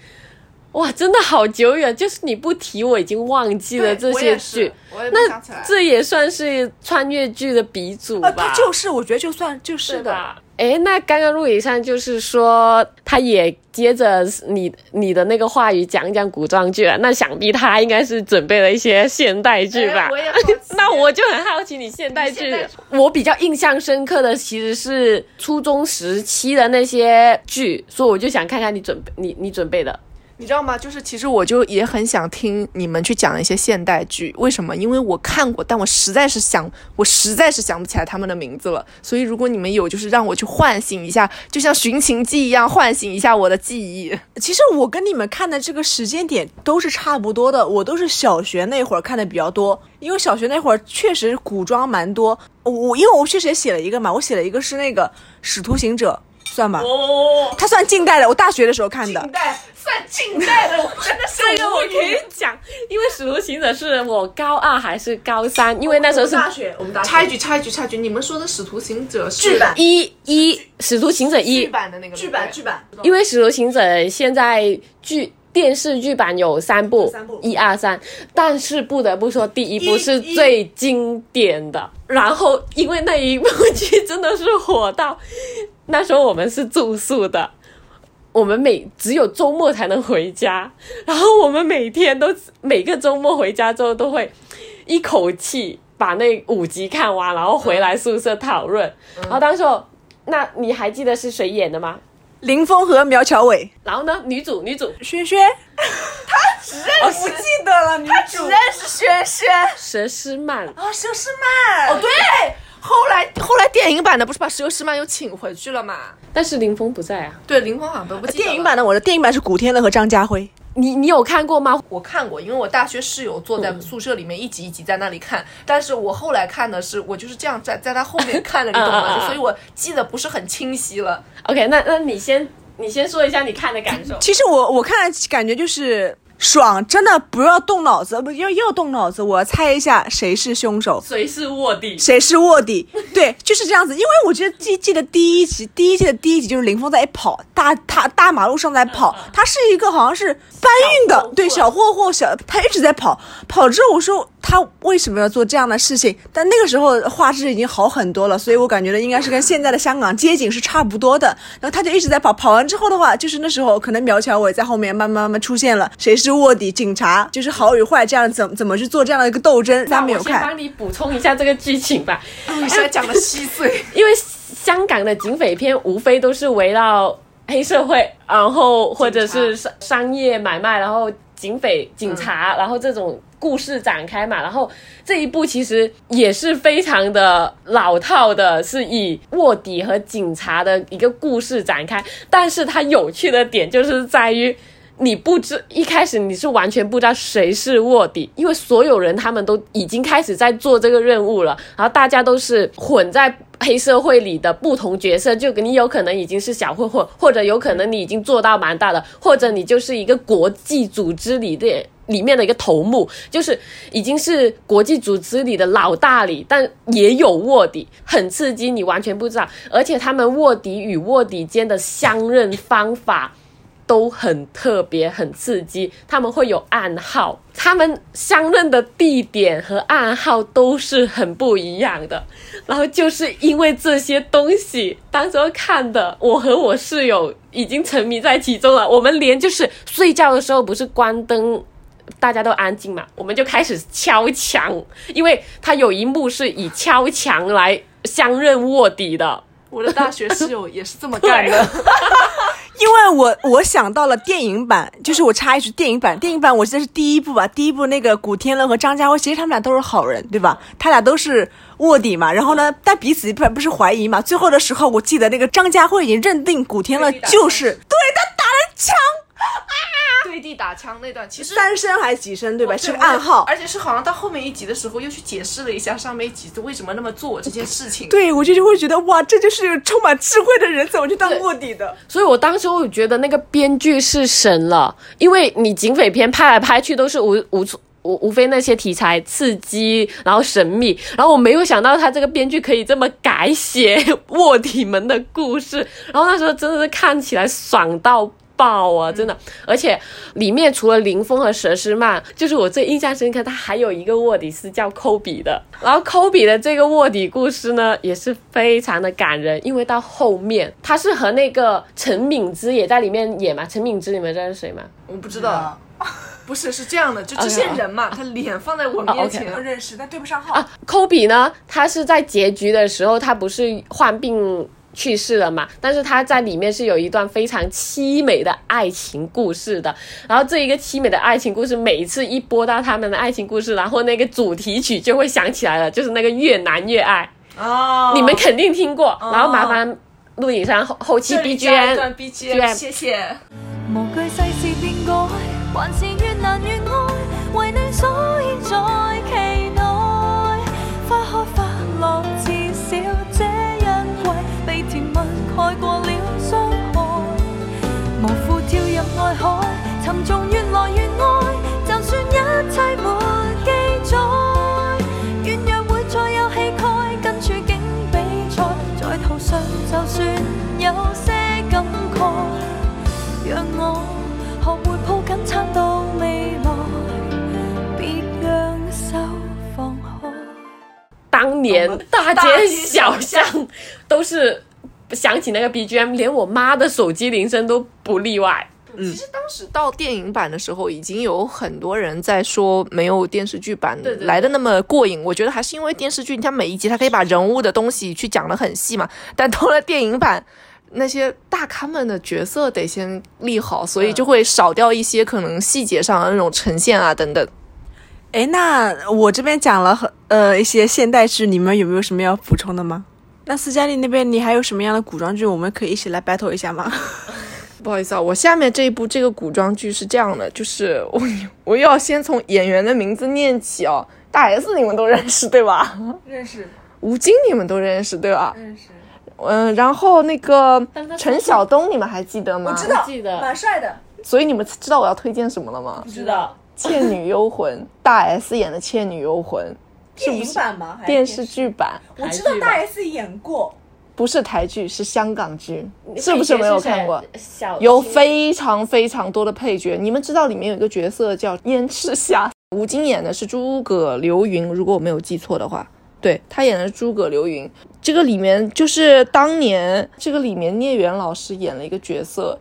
哇，真的好久远，就是你不提，我已经忘记了这些剧。那这也算是穿越剧的鼻祖吧？它就是，我觉得就算就是的。哎，那刚刚陆以上就是说，他也接着你你的那个话语讲讲古装剧了。那想必他应该是准备了一些现代剧吧？我也 那我就很好奇，你现代剧，我比较印象深刻的其实是初中时期的那些剧，所以我就想看看你准备你你准备的。你知道吗？就是其实我就也很想听你们去讲一些现代剧，为什么？因为我看过，但我实在是想，我实在是想不起来他们的名字了。所以如果你们有，就是让我去唤醒一下，就像寻秦记一样，唤醒一下我的记忆。其实我跟你们看的这个时间点都是差不多的，我都是小学那会儿看的比较多，因为小学那会儿确实古装蛮多。我因为我确实也写了一个嘛，我写了一个是那个《使徒行者》，算吧，哦它算近代的，我大学的时候看的。近代。算近代的，我真的是这个我可以讲，因为《使徒行者》是我高二还是高三？因为那时候是大学。我们插一句，插一句，插一句，你们说的《使徒行者》是剧版一一《使徒行者》一剧版的那个剧版剧版，因为《使徒行者》现在剧电视剧版有三部，三部一二三，但是不得不说，第一部是最经典的。然后因为那一部剧真的是火到，那时候我们是住宿的。我们每只有周末才能回家，然后我们每天都每个周末回家之后都会一口气把那五集看完，然后回来宿舍讨论。然后当时，那你还记得是谁演的吗？林峰和苗侨伟。然后呢，女主女主萱萱，他只认识，不记得了，女主只认识萱萱。佘诗曼哦，佘诗曼哦，对。后来，后来电影版的不是把佘诗曼又请回去了吗？但是林峰不在啊。对，林峰好像都不。电影版的，我的电影版是古天乐和张家辉。你你有看过吗？我看过，因为我大学室友坐在宿舍里面，一集一集在那里看。但是我后来看的是，我就是这样在在他后面看的，你懂吗？所以我记得不是很清晰了。OK，那那你先你先说一下你看的感受。其实我我看感觉就是。爽，真的不要动脑子，不要要动脑子。我猜一下谁是凶手，谁是卧底，谁是卧底？对，就是这样子。因为我觉得记记得第一集，第一季的第一集就是林峰在跑大他大马路上在跑，他是一个好像是搬运的，对，小货货小，他一直在跑。跑之后我说他为什么要做这样的事情？但那个时候画质已经好很多了，所以我感觉的应该是跟现在的香港街景是差不多的。然后他就一直在跑，跑完之后的话，就是那时候可能苗侨伟在后面慢慢慢慢出现了，谁是？是卧底，警察就是好与坏，这样怎怎么去做这样的一个斗争？那没有看。帮你补充一下这个剧情吧。你现在讲的稀碎，因为香港的警匪片无非都是围绕黑社会，然后或者是商商业买卖，然后警匪、警察，然后这种故事展开嘛。然后这一部其实也是非常的老套的，是以卧底和警察的一个故事展开。但是它有趣的点就是在于。你不知一开始你是完全不知道谁是卧底，因为所有人他们都已经开始在做这个任务了，然后大家都是混在黑社会里的不同角色，就你有可能已经是小混混，或者有可能你已经做到蛮大的，或者你就是一个国际组织里的里面的一个头目，就是已经是国际组织里的老大里，但也有卧底，很刺激，你完全不知道，而且他们卧底与卧底间的相认方法。都很特别，很刺激。他们会有暗号，他们相认的地点和暗号都是很不一样的。然后就是因为这些东西，当时候看的，我和我室友已经沉迷在其中了。我们连就是睡觉的时候不是关灯，大家都安静嘛，我们就开始敲墙，因为他有一幕是以敲墙来相认卧底的。我的大学室友也是这么干的。因为我我想到了电影版，就是我插一句，电影版电影版我记得是第一部吧，第一部那个古天乐和张家辉，其实他们俩都是好人，对吧？他俩都是卧底嘛，然后呢，但彼此不不是怀疑嘛。最后的时候，我记得那个张家辉已经认定古天乐就是对他打了枪。对地打枪那段，其实三声还是几声，对吧？是个暗号，而且是好像到后面一集的时候又去解释了一下上面几集为什么那么做这件事情。对，我就就会觉得哇，这就是充满智慧的人怎么去当卧底的。所以我当时我觉得那个编剧是神了，因为你警匪片拍来拍去都是无无无无非那些题材刺激，然后神秘，然后我没有想到他这个编剧可以这么改写卧底们的故事，然后那时候真的是看起来爽到。爆啊！真的，而且里面除了林峰和佘诗曼，就是我最印象深刻，他还有一个卧底是叫抠比的。然后抠比的这个卧底故事呢，也是非常的感人，因为到后面他是和那个陈敏之也在里面演嘛。陈敏之你们认识谁吗？我不知道，不是是这样的，就这些人嘛，他脸放在我面前，不认识，但对不上号啊。抠比呢，他是在结局的时候，他不是患病。去世了嘛？但是他在里面是有一段非常凄美的爱情故事的。然后这一个凄美的爱情故事，每一次一播到他们的爱情故事，然后那个主题曲就会想起来了，就是那个越难越爱。哦，你们肯定听过。然后麻烦录影上后后期 BGM，BGM，谢谢。盖年大街小巷 都是。想起那个 BGM，连我妈的手机铃声都不例外。其实当时到电影版的时候，已经有很多人在说没有电视剧版来的那么过瘾。我觉得还是因为电视剧，你看每一集它可以把人物的东西去讲的很细嘛。但到了电影版，那些大咖们的角色得先立好，所以就会少掉一些可能细节上的那种呈现啊等等。哎，那我这边讲了很呃一些现代剧，你们有没有什么要补充的吗？那斯嘉丽那边，你还有什么样的古装剧？我们可以一起来 battle 一下吗？不好意思啊，我下面这一部这个古装剧是这样的，就是我我要先从演员的名字念起哦。大 S 你们都认识对吧？认识。吴京你们都认识对吧？认识。嗯，然后那个陈晓东你们还记得吗？我知道，记得，蛮帅的。所以你们知道我要推荐什么了吗？不知道。《倩女幽魂》，大 S 演的《倩女幽魂》。电影版吗？还电视剧版？我知道大 S 演过，不是台剧，是香港剧，是不是没有看过？有非常非常多的配角，你们知道里面有一个角色叫燕赤霞，吴京演的是诸葛流云，如果我没有记错的话，对他演的是诸葛流云。这个里面就是当年这个里面聂远老师演了一个角色，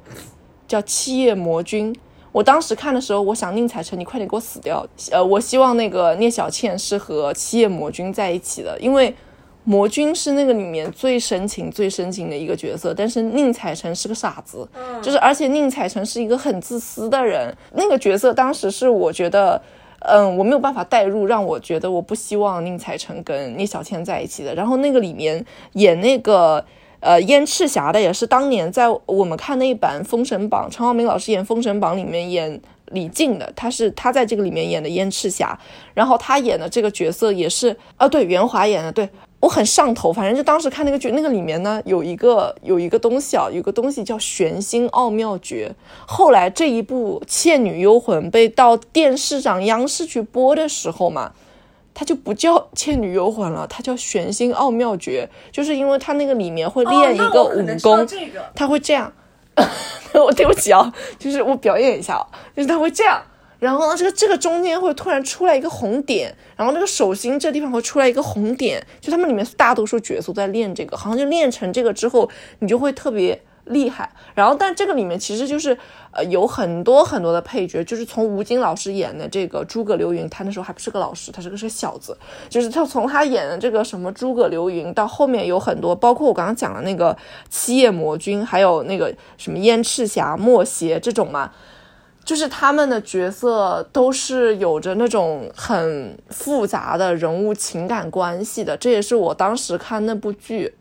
叫七叶魔君。我当时看的时候，我想宁采臣，你快点给我死掉！呃，我希望那个聂小倩是和七夜魔君在一起的，因为魔君是那个里面最深情、最深情的一个角色，但是宁采臣是个傻子，就是而且宁采臣是一个很自私的人。那个角色当时是我觉得，嗯，我没有办法代入，让我觉得我不希望宁采臣跟聂小倩在一起的。然后那个里面演那个。呃，燕赤霞的也是当年在我们看那一版《封神榜》，陈浩民老师演《封神榜》里面演李靖的，他是他在这个里面演的燕赤霞，然后他演的这个角色也是啊，对，袁华演的，对我很上头。反正就当时看那个剧，那个里面呢有一个有一个东西啊，有个东西叫玄心奥妙诀。后来这一部《倩女幽魂》被到电视上央视去播的时候嘛。它就不叫《倩女幽魂》了，它叫《玄心奥妙诀》，就是因为它那个里面会练一个武功，它会这样。我对不起啊，就是我表演一下，就是它会这样，然后呢，这个这个中间会突然出来一个红点，然后那个手心这地方会出来一个红点，就他们里面大多数角色在练这个，好像就练成这个之后，你就会特别。厉害，然后但这个里面其实就是呃有很多很多的配角，就是从吴京老师演的这个诸葛流云，他那时候还不是个老师，他是个是小子，就是他从他演的这个什么诸葛流云到后面有很多，包括我刚刚讲的那个七叶魔君，还有那个什么燕赤霞、莫邪这种嘛，就是他们的角色都是有着那种很复杂的人物情感关系的，这也是我当时看那部剧。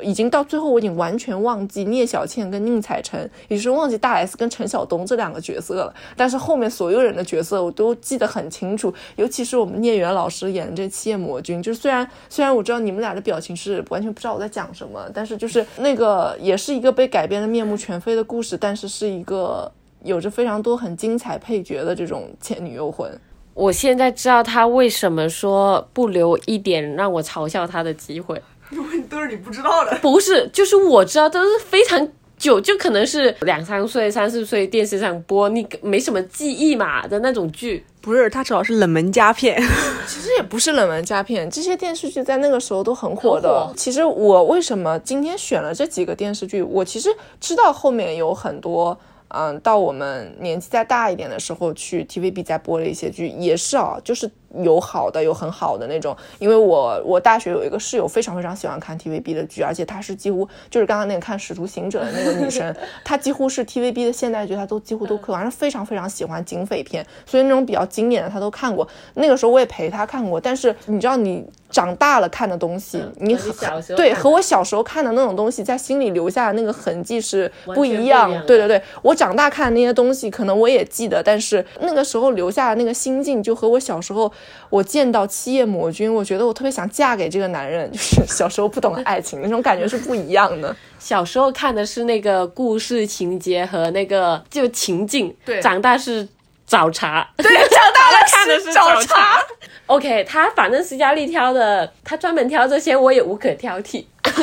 已经到最后，我已经完全忘记聂小倩跟宁采臣，也是忘记大 S 跟陈晓东这两个角色了。但是后面所有人的角色我都记得很清楚，尤其是我们聂远老师演的这七夜魔君。就是虽然虽然我知道你们俩的表情是完全不知道我在讲什么，但是就是那个也是一个被改编的面目全非的故事，但是是一个有着非常多很精彩配角的这种倩女幽魂。我现在知道他为什么说不留一点让我嘲笑他的机会。都是你不知道的。不是，就是我知道都是非常久，就可能是两三岁、三四岁电视上播，你没什么记忆嘛的那种剧。不是，它主要是冷门佳片。其实也不是冷门佳片，这些电视剧在那个时候都很火的。火其实我为什么今天选了这几个电视剧，我其实知道后面有很多。嗯，到我们年纪再大一点的时候，去 TVB 再播了一些剧，也是啊，就是有好的，有很好的那种。因为我我大学有一个室友，非常非常喜欢看 TVB 的剧，而且她是几乎就是刚刚那个看《使徒行者》的那个女生，她几乎是 TVB 的现代剧，她都几乎都看完，非常非常喜欢警匪片，所以那种比较经典的她都看过。那个时候我也陪她看过，但是你知道你长大了看的东西，你很对和我小时候看的那种东西，在心里留下的那个痕迹是不一样。对对对，我长大看的那些东西，可能我也记得，但是那个时候留下的那个心境，就和我小时候我见到七夜魔君，我觉得我特别想嫁给这个男人，就是小时候不懂爱情那种感觉是不一样的。小时候看的是那个故事情节和那个就情境，对长大是找茬。对，长大了 看的是找找茬。OK，他反正斯嘉丽挑的，他专门挑这些，我也无可挑剔。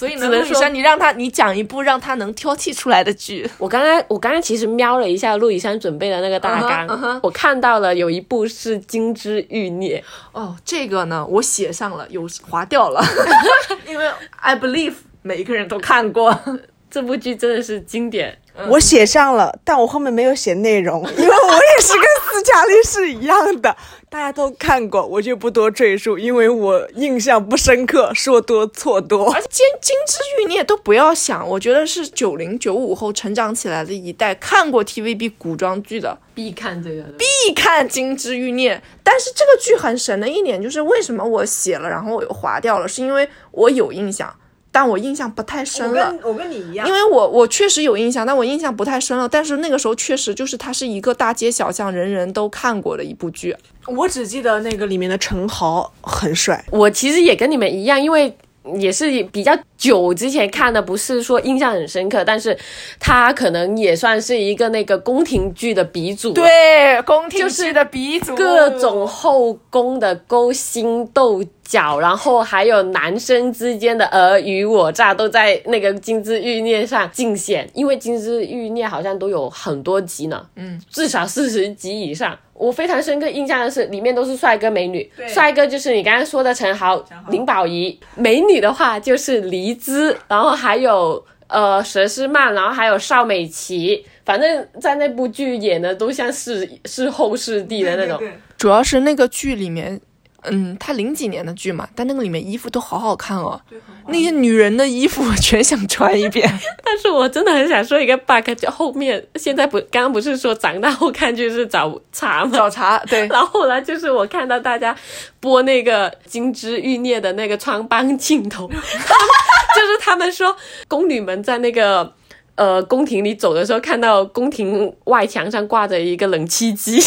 所以呢，只能说陆以山，你让他，你讲一部让他能挑剔出来的剧。我刚刚我刚刚其实瞄了一下陆以山准备的那个大纲我看到了有一部是《金枝欲孽》，哦，这个呢，我写上了，有划掉了，因为 I believe 每一个人都看过。这部剧真的是经典。我写上了，但我后面没有写内容，因为我也是跟斯嘉丽是一样的，大家都看过，我就不多赘述，因为我印象不深刻，说多错多而。且金金枝玉孽都不要想，我觉得是九零九五后成长起来的一代看过 TVB 古装剧的，必看这个，必看《金枝欲孽》。但是这个剧很神的一点就是，为什么我写了，然后我又划掉了，是因为我有印象，但我印象不太深了。我跟你一样因为我我确实有印象，但我印象不太深了。但是那个时候确实就是它是一个大街小巷人人都看过的一部剧。我只记得那个里面的陈豪很帅，我其实也跟你们一样，因为也是比较久之前看的，不是说印象很深刻，但是他可能也算是一个那个宫廷剧的鼻祖。对，宫廷剧的鼻祖，各种后宫的勾心斗角，然后还有男生之间的尔虞我诈，都在那个《金枝欲孽》上尽显。因为《金枝欲孽》好像都有很多集呢，嗯，至少四十集以上。我非常深刻印象的是，里面都是帅哥美女。帅哥就是你刚刚说的陈豪、林保怡，美女的话就是黎姿，然后还有呃佘诗曼，然后还有邵美琪。反正在那部剧演的都像是是后世帝的那种。主要是那个剧里面，嗯，他零几年的剧嘛，但那个里面衣服都好好看哦，那些女人的衣服我全想穿一遍。但是我真的很想说一个 bug，就后面现在不刚刚不是说长大后看剧是找茬吗？找茬，对，然后后来就是我看到大家播那个《金枝欲孽》的那个穿帮镜头，就是他们说宫女们在那个。呃，宫廷里走的时候，看到宫廷外墙上挂着一个冷气机，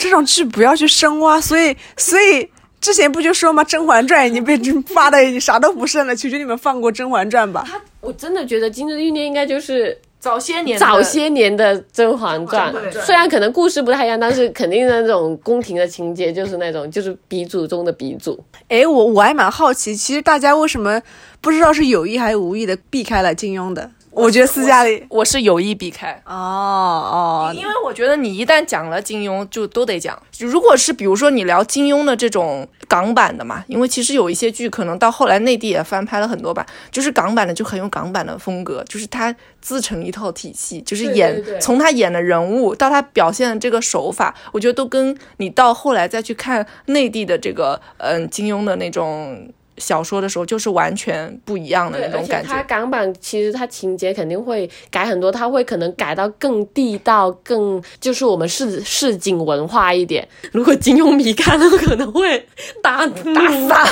这种剧不要去深挖，所以所以之前不就说吗？《甄嬛传》已经被发的啥都不剩了，求求你们放过《甄嬛传》吧。他我真的觉得《金枝欲孽》应该就是早些年早些年的《甄嬛传甄嬛》，传虽然可能故事不太一样，但是肯定那种宫廷的情节就是那种就是鼻祖中的鼻祖。哎，我我还蛮好奇，其实大家为什么不知道是有意还是无意的避开了金庸的？我觉得私下里我是有意避开。哦哦，因为我觉得你一旦讲了金庸，就都得讲。如果是比如说你聊金庸的这种港版的嘛，因为其实有一些剧可能到后来内地也翻拍了很多版，就是港版的就很有港版的风格，就是他自成一套体系，就是演对对对从他演的人物到他表现的这个手法，我觉得都跟你到后来再去看内地的这个嗯金庸的那种。小说的时候就是完全不一样的那种感觉，它港版其实它情节肯定会改很多，它会可能改到更地道、更就是我们市市井文化一点。如果金庸迷看了，可能会大怒、大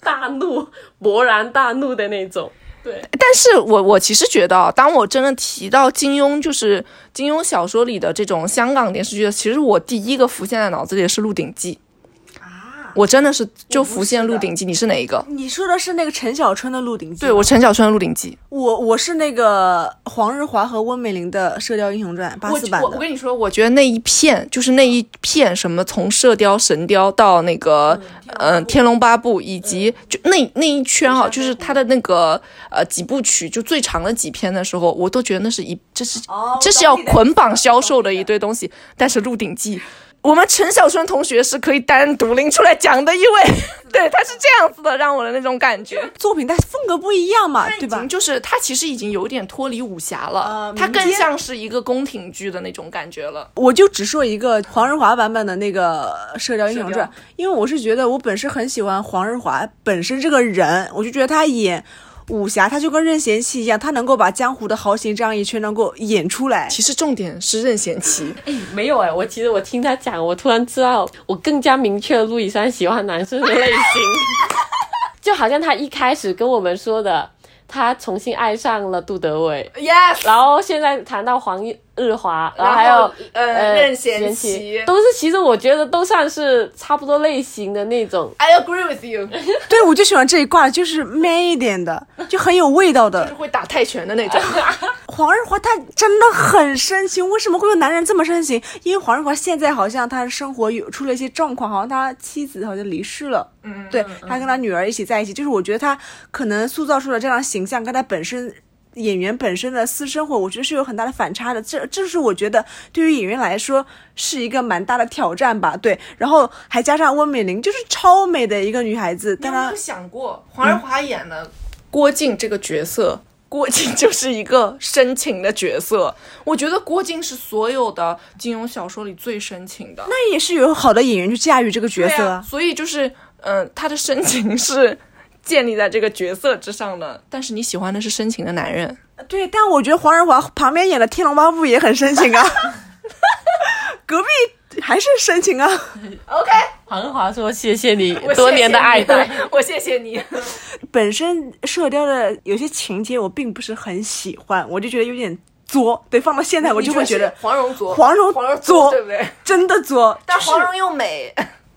大怒、勃然大怒的那种。对，但是我我其实觉得啊，当我真的提到金庸，就是金庸小说里的这种香港电视剧，其实我第一个浮现在脑子里的是《鹿鼎记》啊，我真的是就浮现《鹿鼎记》，你是哪一个？你说的是那个陈小春的《鹿鼎记》对，我陈小春的《鹿鼎记》。我我是那个黄日华和温美玲的《射雕英雄传》八我四版的。我我跟你说，我觉得那一片就是那一片什么从《射雕》《神雕》到那个嗯、呃《天龙八部》，以及就那那一圈哈，就是他的那个呃几部曲，就最长的几篇的时候，我都觉得那是一这是哦这是要捆绑销售的一堆东西。但是《鹿鼎记》，我们陈小春同学是可以单独拎出来讲的一位，对，他是这样子的，让我的那种感觉。作品，但风格不一样嘛，对吧？就是他其实已经有点脱离武侠了，呃它更像是一个宫廷剧的那种感觉了。我就只说一个黄日华版本的那个《射雕英雄传》，因为我是觉得我本身很喜欢黄日华本身这个人，我就觉得他演武侠，他就跟任贤齐一样，他能够把江湖的豪情这样一圈能够演出来。其实重点是任贤齐，哎，没有哎，我其实我听他讲，我突然知道，我更加明确了陆以山喜欢男生的类型，就好像他一开始跟我们说的，他重新爱上了杜德伟，yes，然后现在谈到黄日华，然后还有呃任贤齐齐，都是其实我觉得都算是差不多类型的那种。I agree with you，对，我就喜欢这一挂，就是 man 一点的，就很有味道的。就是会打泰拳的那种。黄日华他真的很深情，为什么会有男人这么深情？因为黄日华现在好像他生活有出了一些状况，好像他妻子好像离世了。嗯，对他跟他女儿一起在一起，就是我觉得他可能塑造出了这样的形象，跟他本身。演员本身的私生活，我觉得是有很大的反差的。这，这是我觉得对于演员来说是一个蛮大的挑战吧。对，然后还加上温美玲，就是超美的一个女孩子，但她你有没有想过，黄日华演的郭靖这个角色？郭靖就是一个深情的角色，我觉得郭靖是所有的金庸小说里最深情的。那也是有好的演员去驾驭这个角色所以就是，嗯、他的深情是建立在这个角色之上的。但是你喜欢的是深情的男人，对，但我觉得黄仁华旁边演的《天龙八部》也很深情啊，隔壁还是深情啊。OK，黄日华说：“谢谢你多年的爱戴。谢谢你我谢谢你。本身《射雕》的有些情节我并不是很喜欢，我就觉得有点作。对，放到现在我就会觉得黄蓉作，黄蓉黄蓉作对不对？真的作。但黄蓉又美，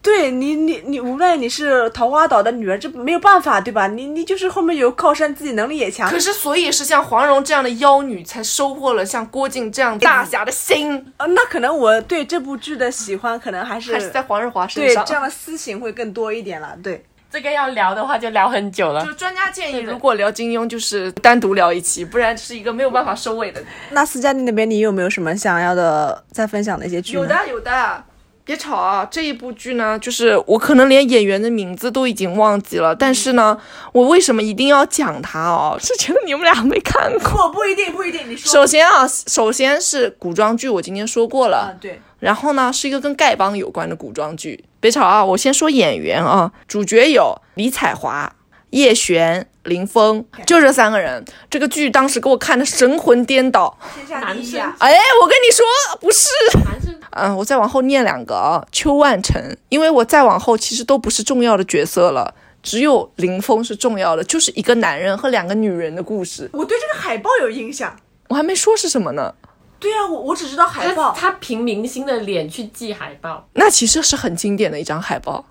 对你，你你无论你是桃花岛的女儿，这没有办法，对吧？你你就是后面有靠山，自己能力也强可。是所以是像黄蓉这样的妖女，才收获了像郭靖这样大侠的心，呃，那可能我对这部剧的喜欢，可能还是还是在黄日华身上。对这样的私情会更多一点了。对，这个要聊的话就聊很久了就。专家建议，如果聊金庸，就是单独聊一期，不然是一个没有办法收尾的。那斯嘉丽那边你有没有什么想要的再分享的一些剧？有的有的，别吵啊！这一部剧呢，就是我可能连演员的名字都已经忘记了，但是呢，我为什么一定要讲它哦？是觉得你们俩没看过。不不一定不一定，你说首先啊，首先是古装剧，我今天说过了。啊，对，然后呢，是一个跟丐帮有关的古装剧。别吵啊，我先说演员啊，主角有李彩华、叶璇、林峰，就这三个人。这个剧当时给我看的神魂颠倒。天下第一啊哎，我跟你说，不是。男生嗯，我再往后念两个啊，邱万成，因为我再往后其实都不是重要的角色了，只有林峰是重要的，就是一个男人和两个女人的故事。我对这个海报有印象。我还没说是什么呢，对啊，我我只知道海报。他凭明星的脸去记海报，那其实是很经典的一张海报。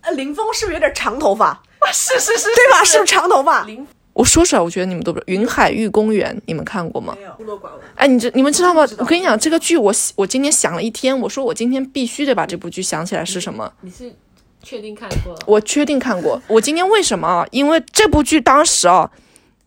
呃，林峰是不是有点长头发？是是是，对吧？是不是长头发？我说出来，我觉得你们都不知道。云海玉公园，你们看过吗？没有，孤陋寡闻。哎，你这你们知道吗？我跟你讲，这个剧我我今天想了一天，我说我今天必须得把这部剧想起来是什么。你是确定看过了？我确定看过。我今天为什么啊？因为这部剧当时啊，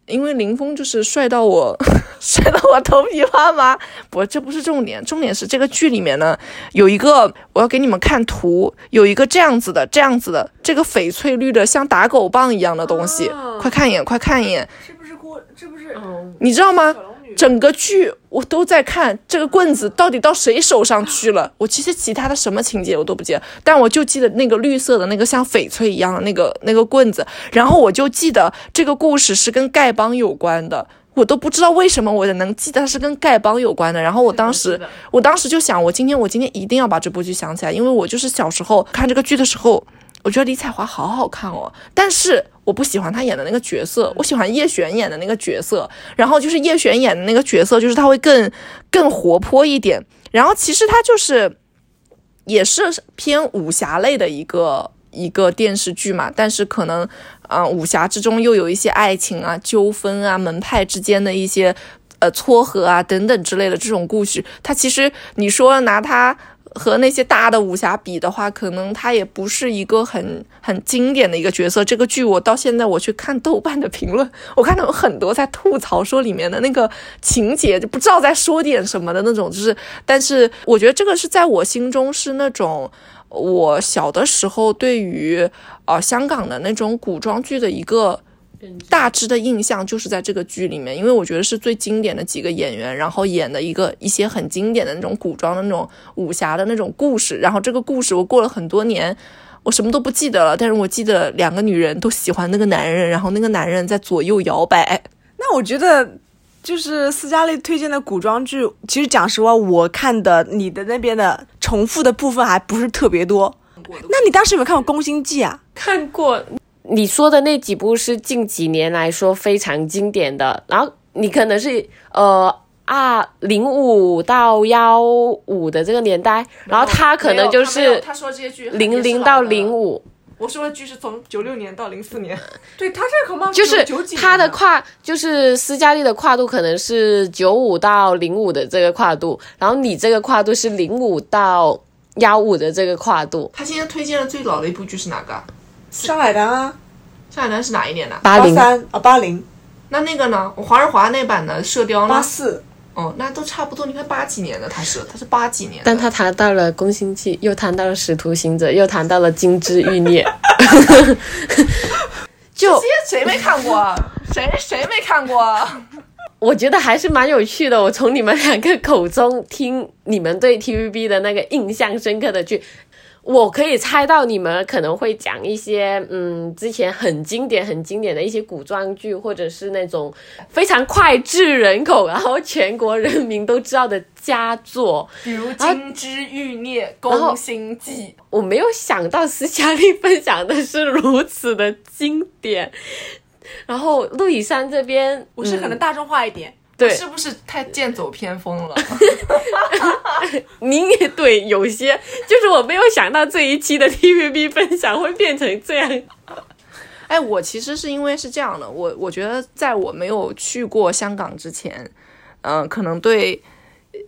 因为林峰就是帅到我 帅到我头皮发麻。不，这不是重点，重点是这个剧里面呢有一个，我要给你们看图，有一个这样子的这样子的这个翡翠绿的像打狗棒一样的东西，哦快看一眼，快看一眼，是不是郭？这不是嗯，你知道吗？整个剧我都在看这个棍子到底到谁手上去了。我其实其他的什么情节我都不记得，但我就记得那个绿色的那个像翡翠一样的那个那个棍子，然后我就记得这个故事是跟丐帮有关的。我都不知道为什么我能记得它是跟丐帮有关的，然后我当时我当时就想，我今天我今天一定要把这部剧想起来，因为我就是小时候看这个剧的时候，我觉得李彩华好好看哦，但是我不喜欢她演的那个角色，我喜欢叶璇演的那个角色，然后就是叶璇演的那个角色，就是她会更更活泼一点，然后其实她就是也是偏武侠类的一个。一个电视剧嘛，但是可能，嗯、武侠之中又有一些爱情啊、纠纷啊、门派之间的一些呃撮合啊等等之类的这种故事，它其实你说拿它和那些大的武侠比的话，可能他也不是一个很很经典的一个角色。这个剧我到现在我去看豆瓣的评论，我看到有很多在吐槽说里面的那个情节就不知道在说点什么的那种，就是，但是我觉得这个是在我心中是那种。我小的时候对于呃香港的那种古装剧的一个大致的印象，就是在这个剧里面，因为我觉得是最经典的几个演员，然后演的一个一些很经典的那种古装的那种武侠的那种故事，然后这个故事我过了很多年。我什么都不记得了，但是我记得两个女人都喜欢那个男人，然后那个男人在左右摇摆。那我觉得，就是斯嘉丽推荐的古装剧，其实讲实话，我看的你的那边的重复的部分还不是特别多。那你当时有没有看过《宫心计》啊？看过你说的那几部是近几年来说非常经典的，然后你可能是呃啊零五到幺五的这个年代，然后他可能就是他说这些剧零零到零，五，我说的剧是从九六年到零四年。对他这个恐怕就是他的跨，就是斯嘉丽的跨度可能是九五到零五的这个跨度，然后你这个跨度是零五到幺五的这个跨度，他今天推荐的最老的一部剧是哪个啊？上海滩啊，上海滩是哪一年的？八零三啊八零那那个呢？我黄日华那版的《射雕》呢？八四，哦，那都差不多。你看八几年的他是，他是八几年。但他谈到了《宫心计》，又谈到了《使徒行者》，又谈到了《金枝欲孽》，就这些谁没看过？啊 谁谁没看过？啊我觉得还是蛮有趣的。我从你们两个口中听你们对 TVB 的那个印象深刻的剧，我可以猜到你们可能会讲一些嗯之前很经典、很经典的一些古装剧，或者是那种非常脍炙人口，然后全国人民都知道的佳作。比如《金枝欲孽》《宫心计》。我没有想到斯嘉丽分享的是如此的经典。然后陆以山这边，我是可能大众化一点。对，是不是太剑走偏锋了？您也对，有些就是我没有想到这一期的 TVB 分享会变成这样。哎，我其实是因为是这样的，我我觉得在我没有去过香港之前，嗯、可能对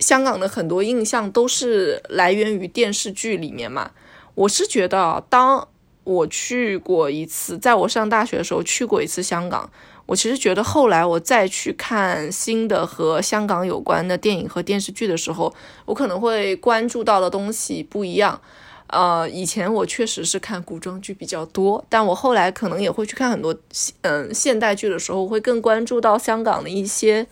香港的很多印象都是来源于电视剧里面嘛。我是觉得啊，当我去过一次，在我上大学的时候去过一次香港，我其实觉得后来我再去看新的和香港有关的电影和电视剧的时候，我可能会关注到的东西不一样。呃，以前我确实是看古装剧比较多，但我后来可能也会去看很多嗯现代剧的时候，会更关注到香港的一些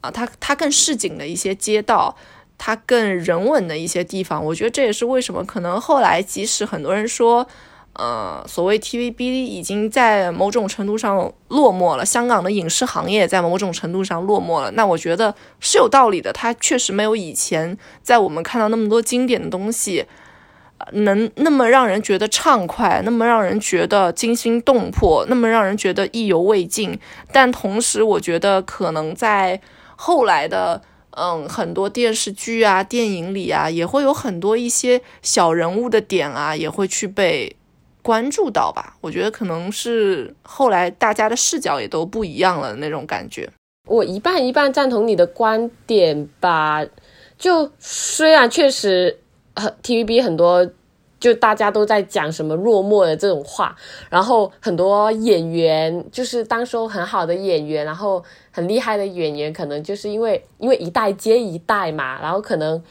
啊，它它更市井的一些街道，它更人文的一些地方。我觉得这也是为什么可能后来即使很多人说。呃，所谓 TVB 已经在某种程度上落寞了，香港的影视行业在某种程度上落寞了。那我觉得是有道理的，它确实没有以前在我们看到那么多经典的东西，能那么让人觉得畅快，那么让人觉得惊心动魄，那么让人觉得意犹未尽。但同时，我觉得可能在后来的。嗯，很多电视剧啊、电影里啊，也会有很多一些小人物的点啊，也会去被关注到吧。我觉得可能是后来大家的视角也都不一样了那种感觉。我一半一半赞同你的观点吧。就虽然确实，呃，TVB 很多就大家都在讲什么落寞的这种话，然后很多演员就是当时候很好的演员，然后很厉害的演员，可能就是因为因为一代接一代嘛，然后可能。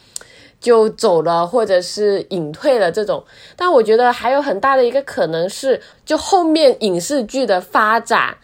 就走了，或者是隐退了这种，但我觉得还有很大的一个可能是，就后面影视剧的发展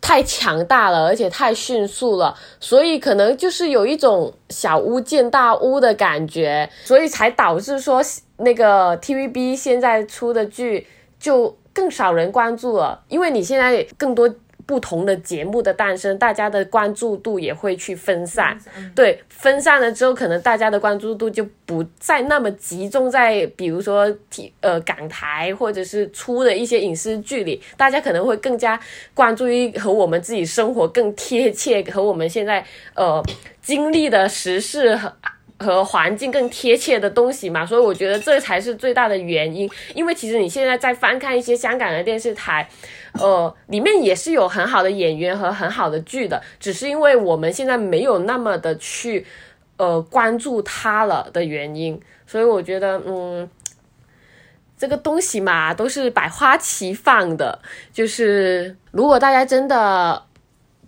太强大了，而且太迅速了，所以可能就是有一种小巫见大巫的感觉，所以才导致说 那个 TVB 现在出的剧就更少人关注了，因为你现在更多。不同的节目的诞生，大家的关注度也会去分散。对，分散了之后，可能大家的关注度就不再那么集中在，比如说体呃港台或者是出的一些影视剧里，大家可能会更加关注于和我们自己生活更贴切，和我们现在呃经历的时事和和环境更贴切的东西嘛，所以我觉得这才是最大的原因。因为其实你现在在翻看一些香港的电视台，呃，里面也是有很好的演员和很好的剧的，只是因为我们现在没有那么的去呃关注它了的原因，所以我觉得嗯。这个东西嘛，都是百花齐放的。就是如果大家真的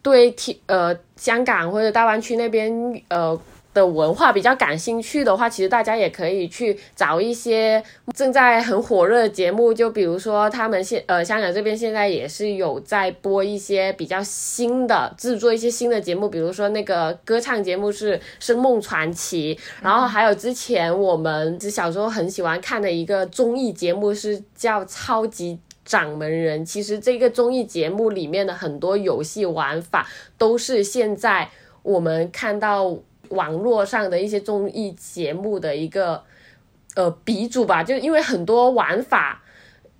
对体呃香港或者大湾区那边呃的文化比较感兴趣的话，其实大家也可以去找一些正在很火热的节目，就比如说他们现呃香港这边现在也是有在播一些比较新的制作一些新的节目，比如说那个歌唱节目是《声梦传奇》，然后还有之前我们小时候很喜欢看的一个综艺节目是叫《超级》。掌门人，其实这个综艺节目里面的很多游戏玩法，都是现在我们看到网络上的一些综艺节目的一个呃鼻祖吧。就因为很多玩法，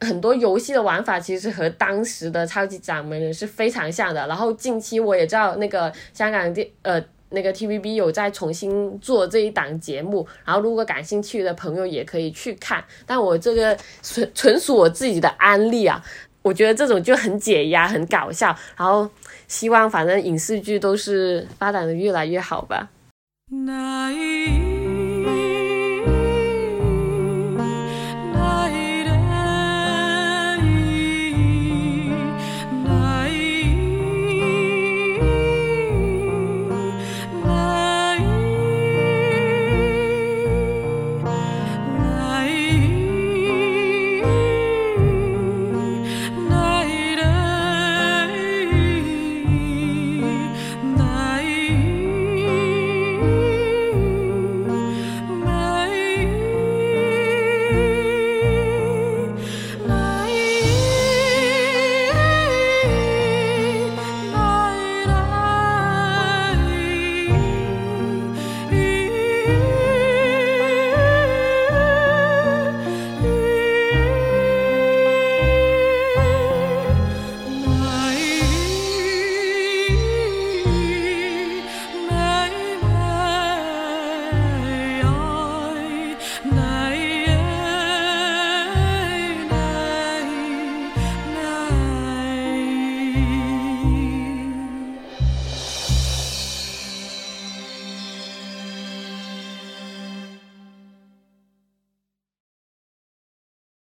很多游戏的玩法，其实和当时的超级掌门人是非常像的。然后近期我也知道那个香港电呃。那个 TVB 有在重新做这一档节目，然后如果感兴趣的朋友也可以去看。但我这个纯纯属我自己的安利啊，我觉得这种就很解压、很搞笑。然后希望反正影视剧都是发展的越来越好吧。那一